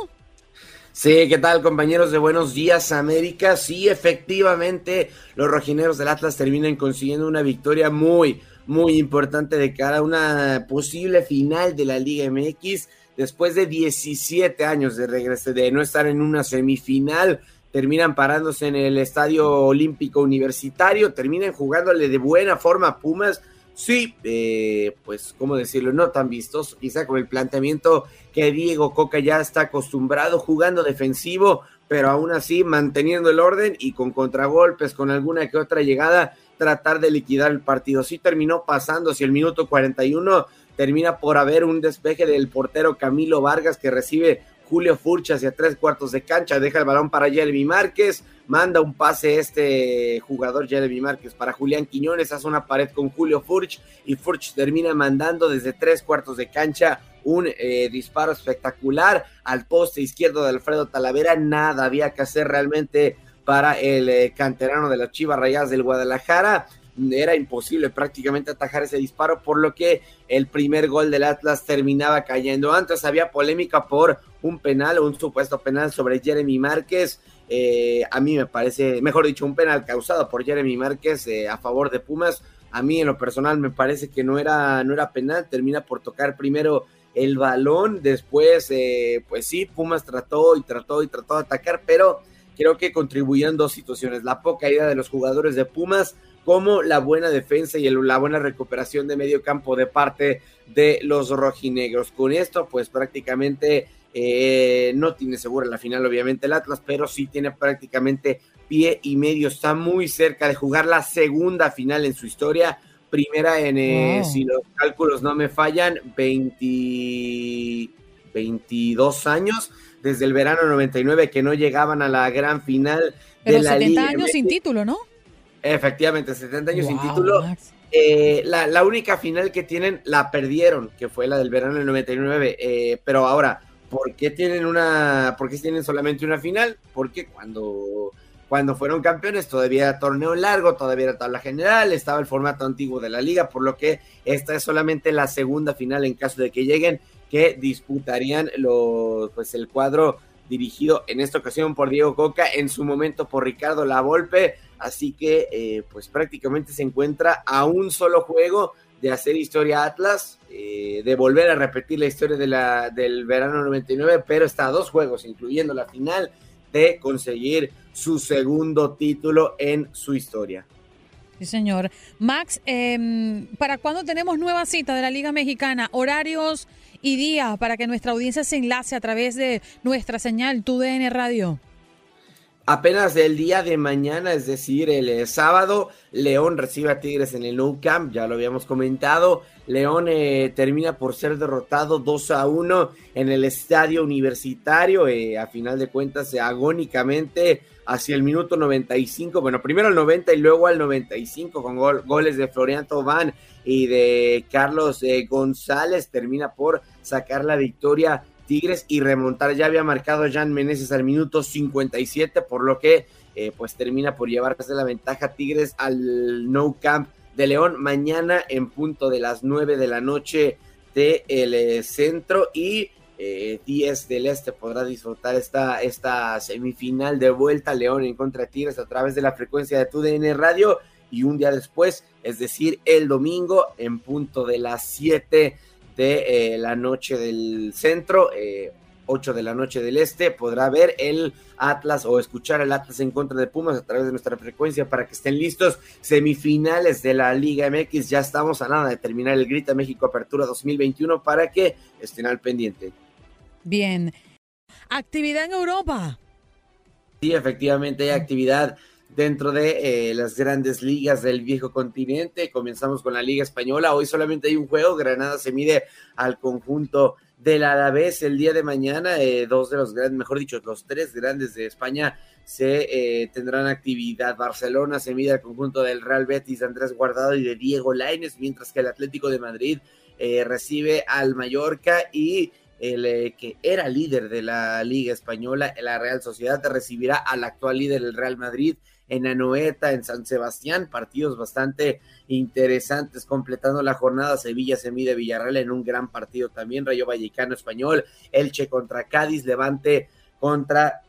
Sí, ¿qué tal compañeros de Buenos Días América? Sí, efectivamente, los rojineros del Atlas terminan consiguiendo una victoria muy, muy importante de cara a una posible final de la Liga MX después de 17 años de regreso, de no estar en una semifinal. Terminan parándose en el Estadio Olímpico Universitario, terminan jugándole de buena forma a Pumas. Sí, eh, pues, ¿cómo decirlo? No tan vistoso, quizá con el planteamiento que Diego Coca ya está acostumbrado, jugando defensivo, pero aún así manteniendo el orden y con contragolpes, con alguna que otra llegada, tratar de liquidar el partido. Sí terminó pasando, si el minuto 41 termina por haber un despeje del portero Camilo Vargas que recibe Julio Furch hacia tres cuartos de cancha, deja el balón para Jeremy Márquez, manda un pase este jugador Jeremy Márquez para Julián Quiñones, hace una pared con Julio Furch y Furch termina mandando desde tres cuartos de cancha un eh, disparo espectacular al poste izquierdo de Alfredo Talavera, nada había que hacer realmente para el eh, canterano de las Chivas Rayadas del Guadalajara, era imposible prácticamente atajar ese disparo, por lo que el primer gol del Atlas terminaba cayendo. Antes había polémica por un penal o un supuesto penal sobre Jeremy Márquez. Eh, a mí me parece, mejor dicho, un penal causado por Jeremy Márquez eh, a favor de Pumas. A mí en lo personal me parece que no era, no era penal, termina por tocar primero el balón, después, eh, pues sí, Pumas trató y trató y trató de atacar, pero creo que contribuyeron dos situaciones, la poca idea de los jugadores de Pumas, como la buena defensa y la buena recuperación de medio campo de parte de los rojinegros. Con esto, pues prácticamente eh, no tiene segura la final, obviamente, el Atlas, pero sí tiene prácticamente pie y medio. Está muy cerca de jugar la segunda final en su historia. Primera en, eh, si los cálculos no me fallan, 20, 22 años, desde el verano 99 que no llegaban a la gran final. Pero de la 70 Liga años MX. sin título, ¿no? Efectivamente, 70 años sin título. Eh, la, la única final que tienen la perdieron, que fue la del verano del 99. eh, pero ahora, ¿por qué tienen una, por qué tienen solamente una final? Porque cuando, cuando fueron campeones todavía era torneo largo, todavía era tabla general, estaba el formato antiguo de la liga, por lo que esta es solamente la segunda final en caso de que lleguen, que disputarían los, pues el cuadro dirigido en esta ocasión por Diego Coca, en su momento por Ricardo Lavolpe, así que eh, pues prácticamente se encuentra a un solo juego de hacer historia Atlas, eh, de volver a repetir la historia de del verano 99, pero está a dos juegos, incluyendo la final, de conseguir su segundo título en su historia. Sí, señor. Max, em, ¿para cuándo tenemos nueva cita de la Liga Mexicana? Horarios y días para que nuestra audiencia se enlace a través de nuestra señal TUDN Radio. Apenas el día de mañana, es decir, el eh, sábado, León recibe a Tigres en el Nou Camp, ya lo habíamos comentado. León eh, termina por ser derrotado 2 a 1 en el estadio universitario, eh, a final de cuentas, agónicamente hacia el minuto 95, bueno, primero al 90 y luego al 95 con gol- goles de Florian Tobán y de Carlos González, termina por sacar la victoria Tigres y remontar. Ya había marcado Jan Meneses al minuto 57, por lo que eh, pues termina por llevarse la ventaja Tigres al No Camp de León mañana en punto de las 9 de la noche del el centro y eh, 10 del este podrá disfrutar esta, esta semifinal de vuelta León en contra de Tigres a través de la frecuencia de TUDN Radio y un día después, es decir, el domingo en punto de las 7 de eh, la noche del centro, eh, 8 de la noche del este, podrá ver el Atlas o escuchar el Atlas en contra de Pumas a través de nuestra frecuencia para que estén listos. Semifinales de la Liga MX, ya estamos a nada de terminar el Grita México Apertura 2021 para que estén al pendiente. Bien. Actividad en Europa. Sí, efectivamente hay actividad dentro de eh, las grandes ligas del viejo continente. Comenzamos con la Liga Española. Hoy solamente hay un juego. Granada se mide al conjunto del Alavés el día de mañana. Eh, dos de los grandes, mejor dicho, los tres grandes de España se eh, tendrán actividad. Barcelona se mide al conjunto del Real Betis Andrés Guardado y de Diego Lainez, mientras que el Atlético de Madrid eh, recibe al Mallorca y el que era líder de la Liga Española, la Real Sociedad, recibirá al actual líder del Real Madrid en Anoeta, en San Sebastián, partidos bastante interesantes, completando la jornada, Sevilla se mide Villarreal en un gran partido también, Rayo Vallecano Español, Elche contra Cádiz, Levante contra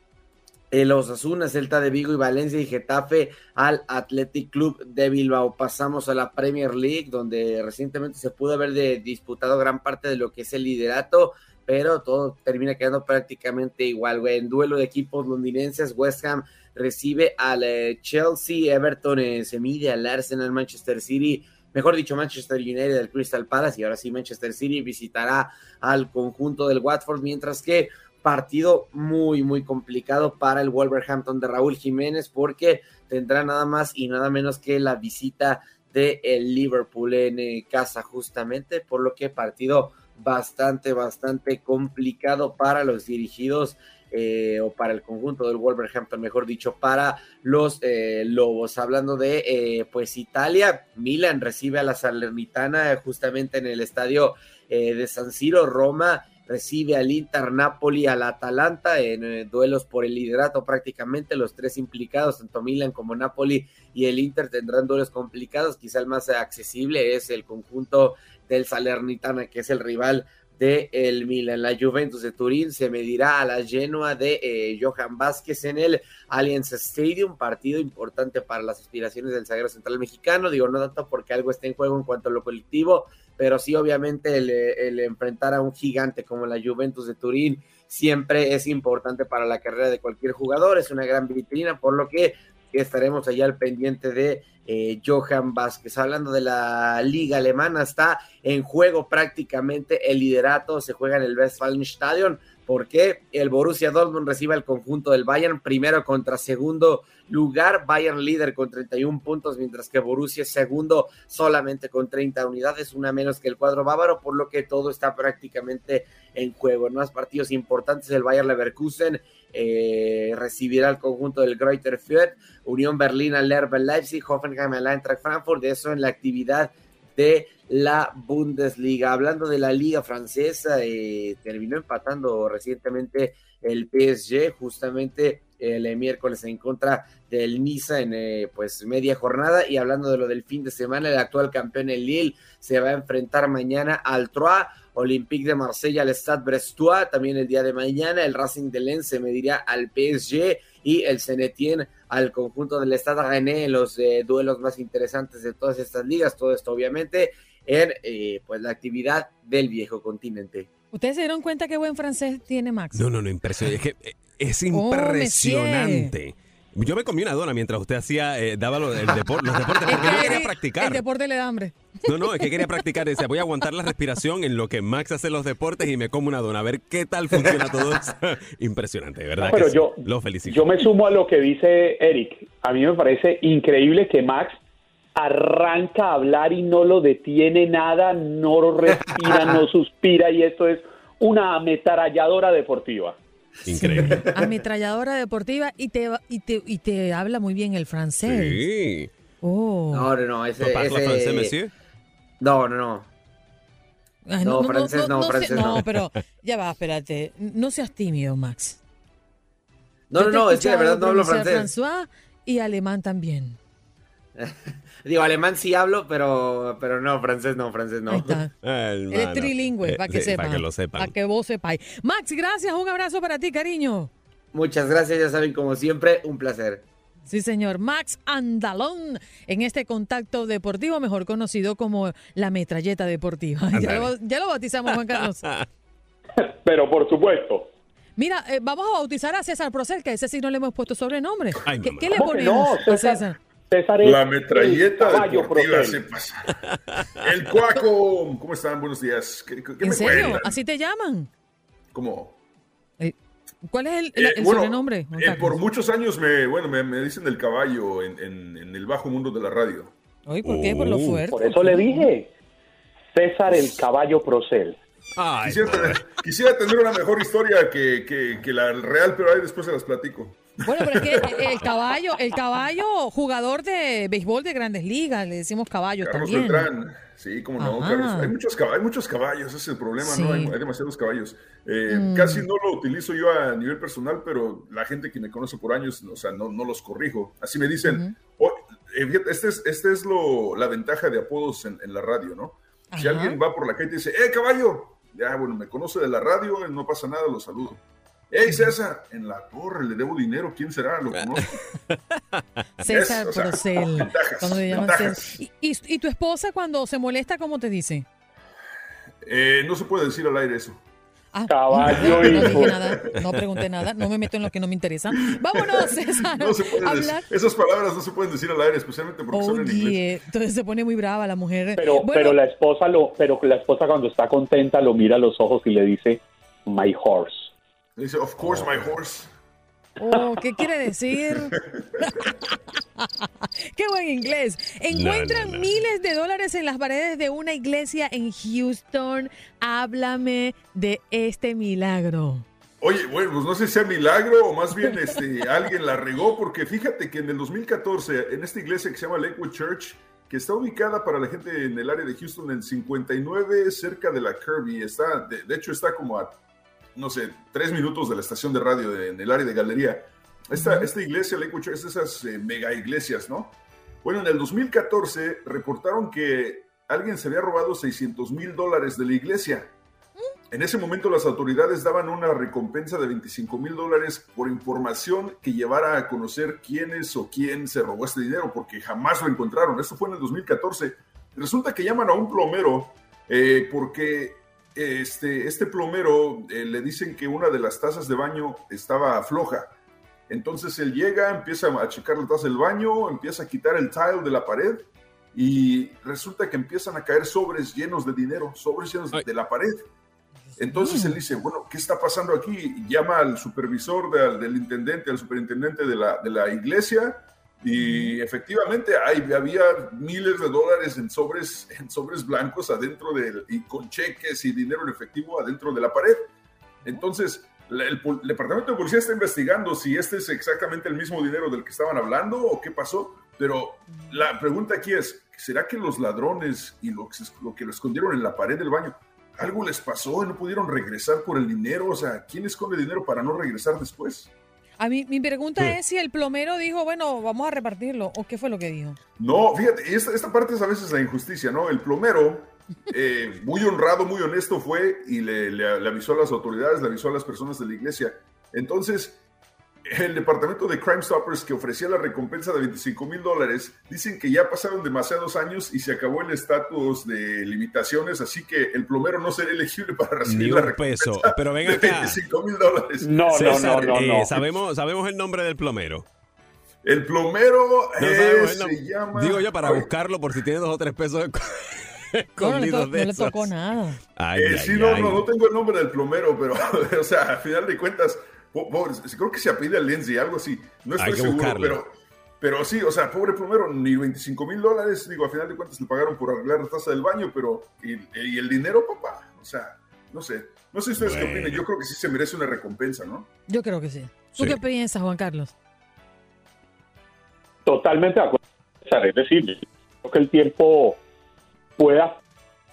eh, los Osasuna, Celta de Vigo y Valencia y Getafe al Athletic Club de Bilbao. Pasamos a la Premier League, donde recientemente se pudo haber de, disputado gran parte de lo que es el liderato, pero todo termina quedando prácticamente igual, güey. En duelo de equipos londinenses, West Ham recibe al eh, Chelsea, Everton eh, se mide al Arsenal, Manchester City, mejor dicho, Manchester United del Crystal Palace, y ahora sí Manchester City visitará al conjunto del Watford, mientras que partido muy, muy complicado para el Wolverhampton de Raúl Jiménez, porque tendrá nada más y nada menos que la visita de el Liverpool en eh, casa justamente, por lo que partido bastante, bastante complicado para los dirigidos eh, o para el conjunto del Wolverhampton, mejor dicho, para los eh, Lobos. Hablando de, eh, pues, Italia, Milan recibe a la Salernitana justamente en el estadio eh, de San Siro, Roma recibe al Inter, Napoli, al Atalanta en eh, duelos por el liderato prácticamente los tres implicados, tanto Milan como Napoli y el Inter tendrán duelos complicados, quizá el más accesible es el conjunto del Salernitana, que es el rival de el Milan. La Juventus de Turín se medirá a la Genoa de eh, Johan Vázquez en el Allianz Stadium, partido importante para las aspiraciones del zaguero central mexicano, digo no tanto porque algo está en juego en cuanto a lo colectivo, pero sí obviamente el, el enfrentar a un gigante como la Juventus de Turín siempre es importante para la carrera de cualquier jugador, es una gran vitrina, por lo que estaremos allá al pendiente de eh, Johan Vázquez. Hablando de la liga alemana, está en juego prácticamente el liderato, se juega en el Westfalenstadion porque el Borussia Dortmund recibe el conjunto del Bayern primero contra segundo lugar, Bayern líder con 31 puntos, mientras que Borussia segundo solamente con 30 unidades, una menos que el cuadro bávaro, por lo que todo está prácticamente en juego. En más partidos importantes, el Bayern Leverkusen eh, recibirá el conjunto del Greuther Fürth, Unión Berlín al Leipzig, Hoffenheim al Eintracht Frankfurt, de eso en la actividad de la Bundesliga. Hablando de la liga francesa, eh, terminó empatando recientemente el PSG, justamente el miércoles en contra del Niza en eh, pues media jornada. Y hablando de lo del fin de semana el actual campeón el Lille se va a enfrentar mañana al Troyes Olympique de Marsella al Stade Brestois. También el día de mañana el Racing de Lens se medirá al PSG y el Senetien al conjunto del Stade René en los eh, duelos más interesantes de todas estas ligas. Todo esto obviamente en eh, pues la actividad del viejo continente. ¿Ustedes se dieron cuenta qué buen francés tiene Max? No, no, no, impresionante. Es que eh, es Oh, impresionante. Yo me comí una dona mientras usted hacía, eh, daba lo- el depor- los deportes, porque yo quería El practicar. deporte le da hambre. No, no, es que quería practicar. Decía, voy a aguantar la respiración en lo que Max hace los deportes y me como una dona. A ver qué tal funciona todo eso. Impresionante, de verdad. No, pero que sí. yo- Lo felicito. Yo me sumo a lo que dice Eric. A mí me parece increíble que Max arranca a hablar y no lo detiene nada, no respira, no suspira y esto es una ametralladora deportiva. Increíble. Ametralladora deportiva y te, y te, y te habla muy bien el francés. Sí. Oh. No, no, no, ese, ¿No francés, monsieur? No, no, no. Ay, No, francés no, sé- francés no. No, pero ya va, espérate. No seas tímido, Max. No, Yo no, no, es que de verdad no hablo francés. François y alemán también. Digo, alemán sí hablo, pero, pero no, francés no, francés no. Ahí está. Trilingüe, para que sí, sepan. Para que lo sepan. Para que vos sepáis. Max, gracias. Un abrazo para ti, cariño. Muchas gracias, ya saben, como siempre, un placer. Sí, señor. Max Andalón en este contacto deportivo, mejor conocido como la metralleta deportiva. Ya lo, ya lo bautizamos, Juan Carlos. Pero por supuesto. Mira, eh, vamos a bautizar a César Procel, que a ese sí no le hemos puesto sobrenombre. Ay, ¿Qué, le ¿Cómo que ponemos no? a César- César? César La metralleta el caballo deportiva Procel. se pasa. El cuaco, ¿cómo están? Buenos días. ¿Qué, qué ¿En me serio? cuentan? ¿Así te llaman? ¿Cómo? Eh, ¿Cuál es el, Eh, el- bueno, sobrenombre? Eh, por muchos años me, bueno, me, me dicen el caballo en, en- en el bajo mundo de la radio. ¿por qué? Por lo fuerte. Por eso le dije. César el caballo Procel. Quisiera, tener, quisiera tener una mejor historia que, que- que la real, pero ahí después se las platico. Bueno, pero es que el caballo, el caballo, jugador de béisbol de grandes ligas, le decimos caballo Carlos también. Beltrán. Sí, como no. Carlos. Hay muchos, caballos, hay muchos caballos, ese es el problema, Sí. ¿no? Hay, hay demasiados caballos. Eh, Mm. Casi no lo utilizo yo a nivel personal, pero la gente que me conoce por años, o sea, no, no los corrijo. Así me dicen, "Oh, eh, este es, este es lo, la ventaja de apodos en, en la radio, ¿no? Si alguien va por la calle y dice, ¡eh, caballo! Ya, bueno, me conoce de la radio, no pasa nada, lo saludo. ¡Ey, César! En la torre, le debo dinero, ¿quién será? Lo conozco. César Es, o sea, Procel. ventajas, cuando le llaman ventajas. César. ¿Y, y, y tu esposa cuando se molesta, cómo te dice? Eh, no se puede decir al aire eso. Ah, Caballo, no, hijo. dije nada, no pregunté nada, no me meto en lo que no me interesa. Vámonos, César. No se puede a decir- hablar. esas palabras no se pueden decir al aire, especialmente porque son en inglés. Entonces se pone muy brava la mujer. Pero, Bueno, pero la esposa lo, pero la esposa cuando está contenta lo mira a los ojos y le dice, my horse. Dice, of course, my horse. Oh, ¿qué quiere decir? Qué buen inglés. Encuentran No, no, no. miles de dólares en las paredes de una iglesia en Houston. Háblame de este milagro. Oye, bueno, pues no sé si sea milagro o más bien este, alguien la regó, porque fíjate que en el 2014, en esta iglesia que se llama Lakewood Church, que está ubicada para la gente en el área de Houston, en 59, cerca de la Kirby, está, de, de hecho está como a, no sé, tres minutos de la estación de radio de- en el área de galería. Esta, esta iglesia, Lakewood Church, es de esas eh, mega iglesias, ¿no? Bueno, en el 2014 reportaron que alguien se había robado 600 mil dólares de la iglesia. En ese momento las autoridades daban una recompensa de 25 mil dólares por información que llevara a conocer quién es o quién se robó este dinero, porque jamás lo encontraron. Esto fue en el 2014. Resulta que llaman a un plomero eh, porque este, este plomero eh, le dicen que una de las tazas de baño estaba floja. Entonces él llega, empieza a checar la taza del baño, empieza a quitar el tile de la pared y resulta que empiezan a caer sobres llenos de dinero, sobres llenos de la pared. Entonces él dice, bueno, ¿qué está pasando aquí? Llama al supervisor del, del intendente, al superintendente de la, de la iglesia y efectivamente hay, había miles de dólares en sobres, en sobres blancos adentro del, y con cheques y dinero en efectivo adentro de la pared. Entonces, el, departamento de policía está investigando si este es exactamente el mismo dinero del que estaban hablando o qué pasó. Pero la pregunta aquí es, ¿será que los ladrones y lo lo que lo escondieron en la pared del baño, algo les pasó y no pudieron regresar por el dinero? O sea, ¿quién esconde dinero para no regresar después? A mí, mi pregunta Sí. es si el plomero dijo, bueno, vamos a repartirlo, o qué fue lo que dijo. No, fíjate, esta, esta parte es a veces la injusticia, ¿no? El plomero, eh, muy honrado, muy honesto fue y le, le- le avisó a las autoridades, le avisó a las personas de la iglesia. Entonces, el departamento de Crime Stoppers que ofrecía la recompensa de 25 mil dólares, dicen que ya pasaron demasiados años y se acabó el estatus de limitaciones, así que el plomero no será elegible para recibir Ni la un recompensa peso. Pero ven de acá. 25 mil dólares. César, eh, sabemos, sabemos el nombre del plomero. El plomero No el se llama... Digo yo para Ay, buscarlo por si tiene dos o tres pesos No, no le, to- de no le esos. tocó nada. Ay, Eh, ay, sí, no, ay. no, no tengo el nombre del plomero, pero, o sea, al final de cuentas, pobre, creo que se apellida Lindsay, algo así. No estoy Hay que seguro, buscarlo. pero, pero sí, o sea, pobre plomero, ni 25 mil dólares, digo, al final de cuentas le pagaron por arreglar la taza del baño, pero, ¿y, y el dinero, papá? O sea, no sé. No sé ustedes qué Bueno. opinan, yo creo que sí se merece una recompensa, ¿no? Yo creo que sí. ¿Tú Sí. qué piensas, Juan Carlos? Totalmente de acuerdo. Es decir, creo que el tiempo pueda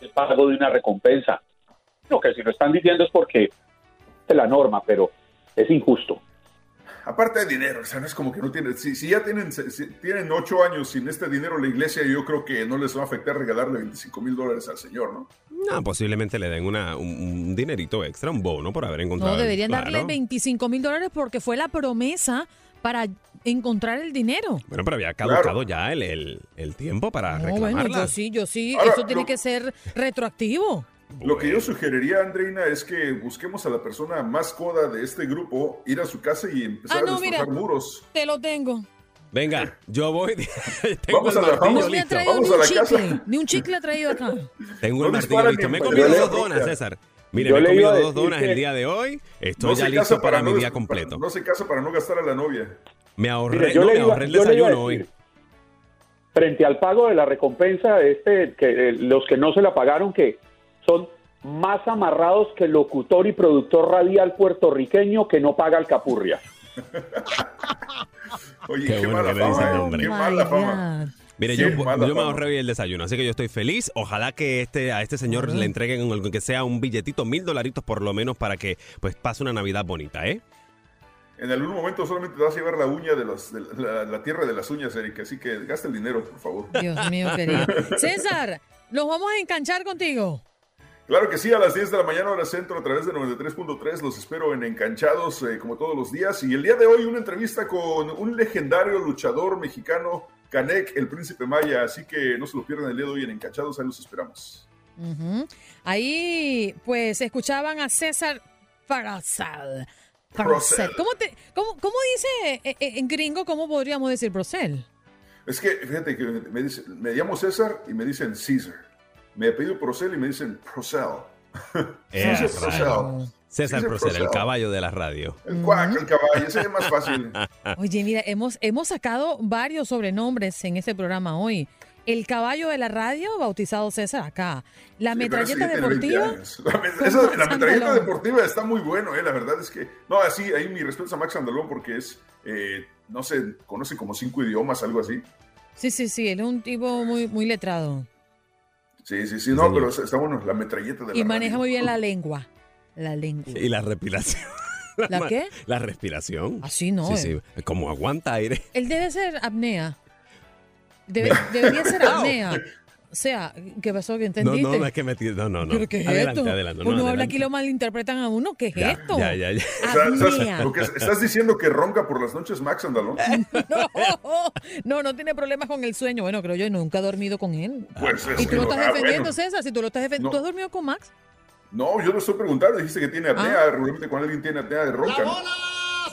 el pago de una recompensa. Lo que si lo están diciendo es porque es la norma, pero es injusto. Aparte de dinero, o sea, no es como que no tienen, si, si ya tienen, si tienen ocho años sin este dinero la iglesia, yo creo que no les va a afectar regalarle 25 mil dólares al señor, ¿no? No, posiblemente le den una, un, un dinerito extra, un bono por haber encontrado. No, deberían Claro. darle 25 mil dólares porque fue la promesa para encontrar el dinero. Bueno, pero había caducado ya el, el, el tiempo para No, reclamarla. bueno, yo sí, yo sí. Ahora, Eso tiene lo- que ser retroactivo. Lo que yo sugeriría, Andreina, es que busquemos a la persona más coda de este grupo, ir a su casa y empezar Ah, no, a destrozar mira. muros. Te lo tengo. Venga, yo voy. Tengo Vamos el a la- vamos- listo. Vamos ni a un casa. chicle. Ni un chicle ha traído acá. Tengo No el martillo listo. Me he comido dos donas, César. Mire, Yo me he comido dos donas el día de hoy. Estoy No ya listo para mi día completo. No se casa para no gastar a la novia. Me ahorré, Mire, yo no, me ahorré el desayuno hoy. Frente al pago de la recompensa, este, que eh, los que no se la pagaron, que son más amarrados que el locutor y productor radial puertorriqueño que no paga alcapurria. Oye, Qué qué, bueno mala que le dicen fama, nombre. qué mala fama. Mire, yo, yo me ahorré hoy el desayuno, así que yo estoy feliz. Ojalá que este a este señor le entreguen algo que sea un billetito, mil dolaritos por lo menos, para que pues pase una Navidad bonita, ¿eh? En algún momento solamente te vas a llevar la uña de, los, de la, la tierra de las uñas, Eric, así que gasta el dinero, por favor. Dios mío, querido. César, nos vamos a enganchar contigo. Claro que sí, a las 10 de la mañana hora centro a través de 93.3 los espero en Enganchados eh, como todos los días y el día de hoy una entrevista con un legendario luchador mexicano, Canek, el príncipe maya, así que no se lo pierdan el día de hoy en Enganchados, ahí los esperamos. Ahí, pues, escuchaban a César. Paracel. Procel. ¿Cómo, te, cómo, cómo dice eh, eh, en gringo, cómo podríamos decir Procel? Es que fíjate que me, dice, me llamo César y me dicen Caesar. Me pedido Procel y me dicen Procel. Eh, César raro. Procel. César Procel, el caballo de la radio. El cuac, el caballo, ese es más fácil. Oye, mira, hemos, hemos sacado varios sobrenombres en este programa hoy. El caballo de la radio, bautizado César acá. La Sí, metralleta ya tiene 20 deportiva. La, met- metralleta deportiva está muy bueno, eh, la verdad es que... No, así, ahí mi respeto a Max Andalón porque es, eh, no sé, conoce como cinco idiomas, algo así. Sí, sí, sí, él es un tipo muy, muy letrado. Sí, sí, sí, no, pero está bueno, la metralleta de la Y maneja radio. muy bien la lengua. La lengua. Y la respiración. ¿La qué? La respiración. Así no, Sí, eh. sí. Como aguanta aire. Él debe ser apnea. Debe- debería ser apnea. O sea, ¿qué pasó? ¿Que No, entendiste? no, no es que me No, no, no. ¿Pero qué es adelante, esto? adelante. no, Uno habla aquí lo malinterpretan a uno. ¿Qué es Ya, esto? Ya, ya, ya. O sea, estás, Apnea. lo que es- estás diciendo que ronca por las noches Max Andalón. No, no, no tiene problemas con el sueño. Bueno, creo yo, nunca he dormido con él. Pues es y tú lo no- estás ah, defendiendo, bueno. César. Si tú lo estás defendiendo, No. ¿tú has dormido con Max? No, yo lo estoy preguntando, dijiste que tiene apnea, Ah. regularmente cuando alguien tiene apnea de ronca, ¿no?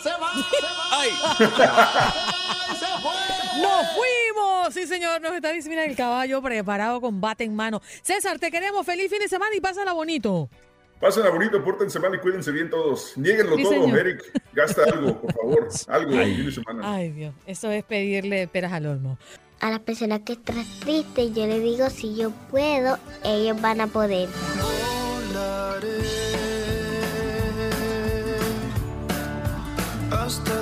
se va, se va. ¡Nos Sí, señor, nos está diciendo el caballo preparado con bate en mano. César, te queremos. Feliz fin de semana y pásala bonito. Pásenla bonito, pórtense mal y cuídense bien todos. Niéguenlo Sí, todo, señor. Eric. Gasta algo, por favor. Algo el fin de semana. Ay, Dios, eso es pedirle peras al olmo. A la persona que está triste, yo le digo, si yo puedo, ellos van a poder. hasta